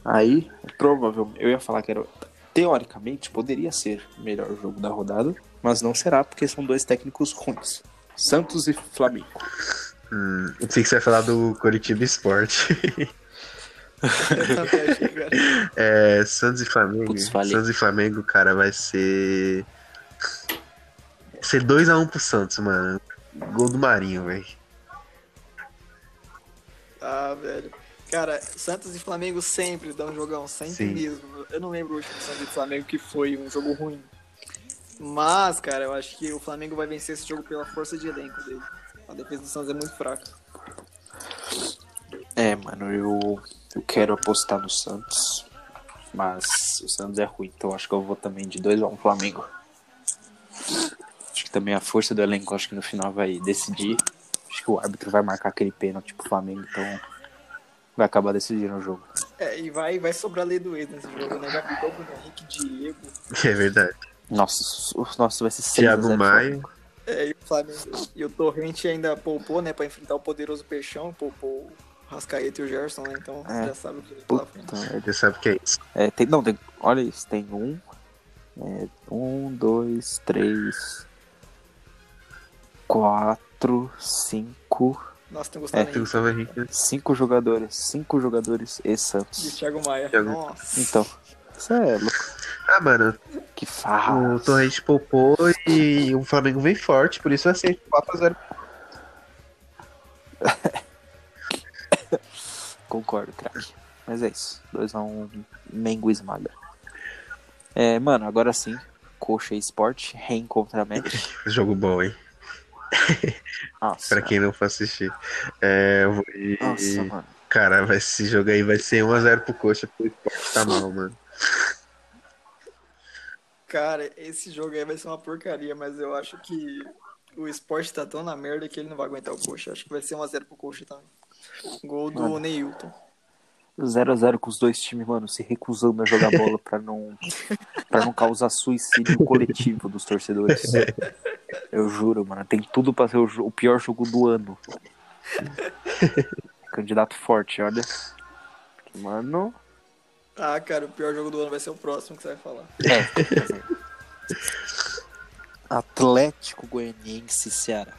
Aí, provavelmente, eu ia falar que era. Teoricamente, poderia ser o melhor jogo da rodada, mas não será, porque são dois técnicos ruins. Santos e Flamengo. Hum, eu pensei que você ia falar do Curitiba Esporte. É, Santos e Flamengo. Putz. Santos e Flamengo, cara, vai ser. Vai ser 2x1 pro Santos, mano. Gol do Marinho, velho. Ah, velho. Cara, Santos e Flamengo sempre dão um jogão, sempre Sim. mesmo. Eu não lembro o último Santos e Flamengo que foi um jogo ruim. Mas, cara, eu acho que o Flamengo vai vencer esse jogo pela força de elenco dele. A defesa do Santos é muito fraca. É, mano, eu, eu quero apostar no Santos, mas o Santos é ruim, então acho que eu vou também de 2x1 Flamengo. Acho que também a força do elenco, acho que no final vai decidir. Acho que o árbitro vai marcar aquele pênalti pro Flamengo, então vai acabar decidindo o jogo. É, e vai, vai sobrar lei do ex nesse jogo, né? Gabigol, Bruno Henrique, Diego. É verdade. Nossa, o nosso vai ser 6 Thiago Maia. É, e o Flamengo. E o Torrente ainda poupou, né? Pra enfrentar o poderoso Peixão. Poupou o Rascaeta e o Gerson, né? Então É. já sabe o que vem pela frente. Você sabe o que é isso. É, tem, não, tem, olha isso, tem um, é, um, dois, três, quatro, cinco, Nossa, tem Gustavo É, Tem o Henrique Gustavo Henrique. cinco jogadores, cinco jogadores e e Santos. Thiago Maia. Thiago- Nossa. Então, isso é louco. Ah, mano, Que farra. o Torrente poupou e o Flamengo vem forte, por isso vai ser 4x0. Concordo, craque. Mas é isso. 2x1 um, Mengo esmaga. É, mano, agora sim. Coxa e Sport, reencontra match. Jogo bom, hein? Nossa, Pra quem não for assistir. É, eu vou nossa, mano. Cara, vai- esse jogo aí vai ser 1x0 pro Coxa, porque o Sport tá mal, mano. Cara, esse jogo aí vai ser uma porcaria, mas eu acho que o esporte tá tão na merda que ele não vai aguentar o Coxa. Acho que vai ser 1x0 pro Coxa também. Gol do Mano. Neilton. 0x0 com os dois times, mano, se recusando a jogar bola pra não, pra não causar suicídio coletivo dos torcedores. Eu juro, mano, tem tudo pra ser o, o pior jogo do ano. Candidato forte, olha. Mano. Ah, cara, o pior jogo do ano vai ser o próximo que você vai falar. É. Atlético Goianiense Ceará.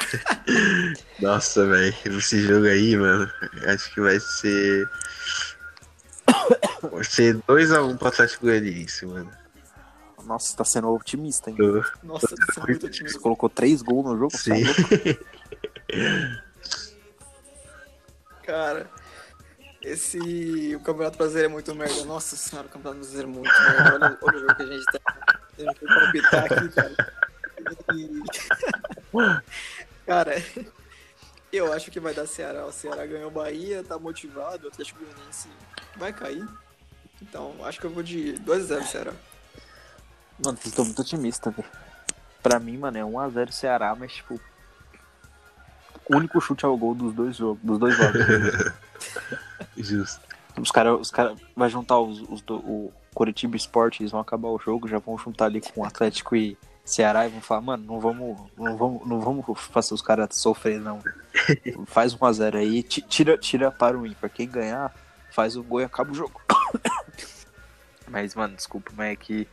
Nossa, velho, esse jogo aí, mano, acho que vai ser. Vai ser 2x1 pro Atlético Goianiense, mano. Nossa, tá sendo otimista, hein? Eu- Nossa, você é muito Você otimista. colocou três gols no jogo? Você é Sim. louco? Cara, esse. O Campeonato Brasileiro é muito merda. Nossa senhora, o Campeonato Brasileiro é muito merda. Olha, olha o jogo que a gente tá. A gente foi palpitar aqui, cara. E... Cara, eu acho que vai dar Ceará. O Ceará ganhou Bahia, tá motivado. O Atlético Goianiense vai cair. Então, acho que eu vou de 2x0 Ceará. Mano, vocês estão muito otimistas, velho. Pra mim, mano, é 1x0 Ceará, mas tipo. O único chute ao gol dos dois jogos, dos dois jogos. Justo. os caras os cara vai juntar os, os do, o Curitiba Sport, eles vão acabar o jogo, já vão juntar ali com o Atlético e, Ceará e vão falar, mano, não vamos, não vamos, não vamos fazer os caras sofrer, não. Faz 1x0 aí, ti- tira, tira para o ímpar. Quem ganhar, faz o gol e acaba o jogo. Mas, mano, desculpa, mas é que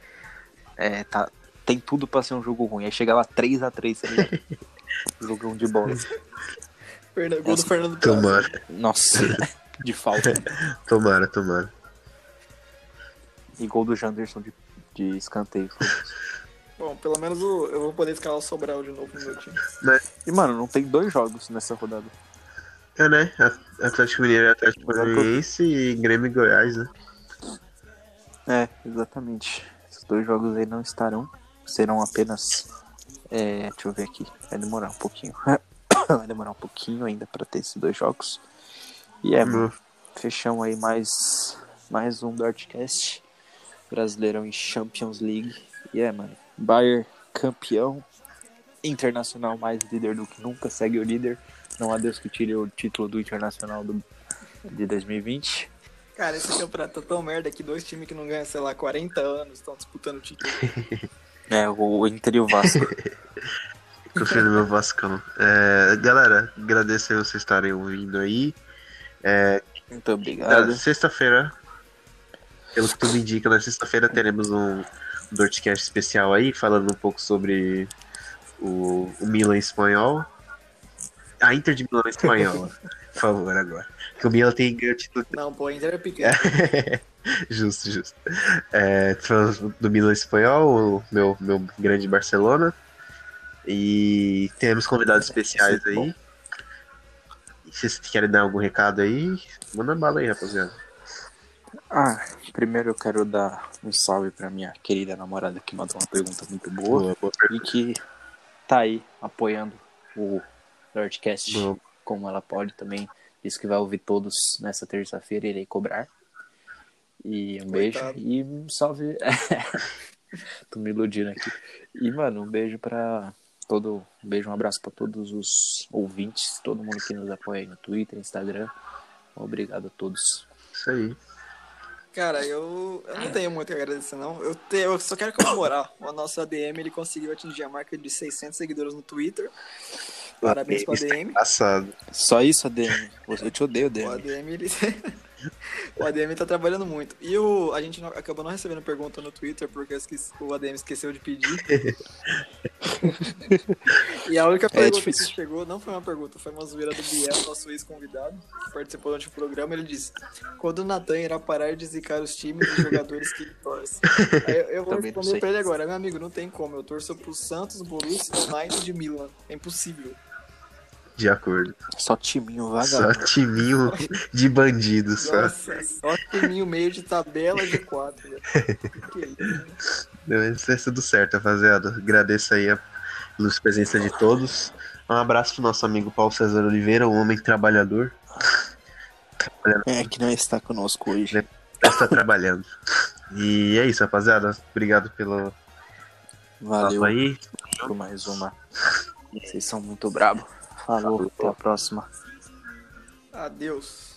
é, tá, tem tudo pra ser um jogo ruim. Aí chega lá 3x3, tá? Jogão de bola. Fernan- Gol do Fernando. Tomara, Nossa, de falta. tomara, tomara. E gol do Janderson de, de escanteio. Bom, pelo menos o- eu vou poder escalar o Sobral de novo no meu time. E, mano, não tem dois jogos nessa rodada. É, né? Atlético Mineiro e Atlético. Paranaense e Grêmio e Goiás, né? É, exatamente. Esses dois jogos aí não estarão. Serão apenas. É, deixa eu ver aqui. Vai demorar um pouquinho. Vai demorar um pouquinho ainda pra ter esses dois jogos. E é, mano. Fechamos aí mais, mais um Dortcast. Brasileirão em Champions League. E é, mano. Bayern campeão. Internacional mais líder do que nunca. Segue o líder. Não há Deus que tire o título do Internacional do, de 2020. Cara, esse campeonato tá tão merda que dois times que não ganham, sei lá, 40 anos estão disputando o título. É, o Inter e o Vasco. Confio no meu Vascão. É, galera, agradeço aí vocês estarem ouvindo aí. Muito Na obrigado. sexta-feira, pelo que tudo indica, na sexta-feira teremos um Dortcast especial aí, falando um pouco sobre o, o Milan espanhol. A Inter de Milan espanhola, por favor, agora. Que o Milan tem ganho título Não, pô, a Inter é pequeno. justo, justo. É, falando do Milan espanhol, o meu, meu grande Barcelona. E temos convidados especiais aí. Se vocês querem dar algum recado aí, manda bala aí, rapaziada. Ah, primeiro eu quero dar um salve pra minha querida namorada que mandou uma pergunta muito boa Boa, boa e que tá aí apoiando o Nordcast Boa. como ela pode também. Disse que vai ouvir todos nessa terça-feira, irei cobrar. E um beijo Coitado. e um salve. Tô me iludindo aqui. E, mano, um beijo pra todo. Um beijo, um abraço pra todos os ouvintes, todo mundo que nos apoia aí no Twitter, Instagram. Obrigado a todos. Isso aí. Cara, eu, eu não tenho muito a agradecer, não. Eu, te, eu só quero comemorar. O nosso ADM ele conseguiu atingir a marca de 600 seguidores no Twitter. Parabéns pro ADM. Passado. Só isso, ADM. Eu te odeio, O ADM. ADM, ele... o ADM tá trabalhando muito. E o... a gente não- acabou não recebendo pergunta no Twitter porque esqueci- o ADM esqueceu de pedir. e a única pergunta que difícil. chegou não foi uma pergunta, foi uma zoeira do Biel, nosso ex-convidado, que participou durante o programa. Ele disse: Quando o Natan irá parar de zicar os times e jogadores que ele torce? Eu, eu vou Também responder pra ele agora: Meu amigo, não tem como. Eu torço pro Santos, Borussia, United e Milan. É impossível. De acordo. Só timinho Só vagabundo. timinho de bandido, só. Nossa, só timinho meio de tabela de quatro. Isso é tudo certo, rapaziada. Agradeço aí a luz presença de todos. Um abraço pro nosso amigo Paulo César Oliveira, um homem trabalhador. É, que não está conosco hoje. Está trabalhando. E é isso, rapaziada. Obrigado pelo Valeu aí. por mais uma. Vocês são muito brabo. Falou, até a próxima. Adeus.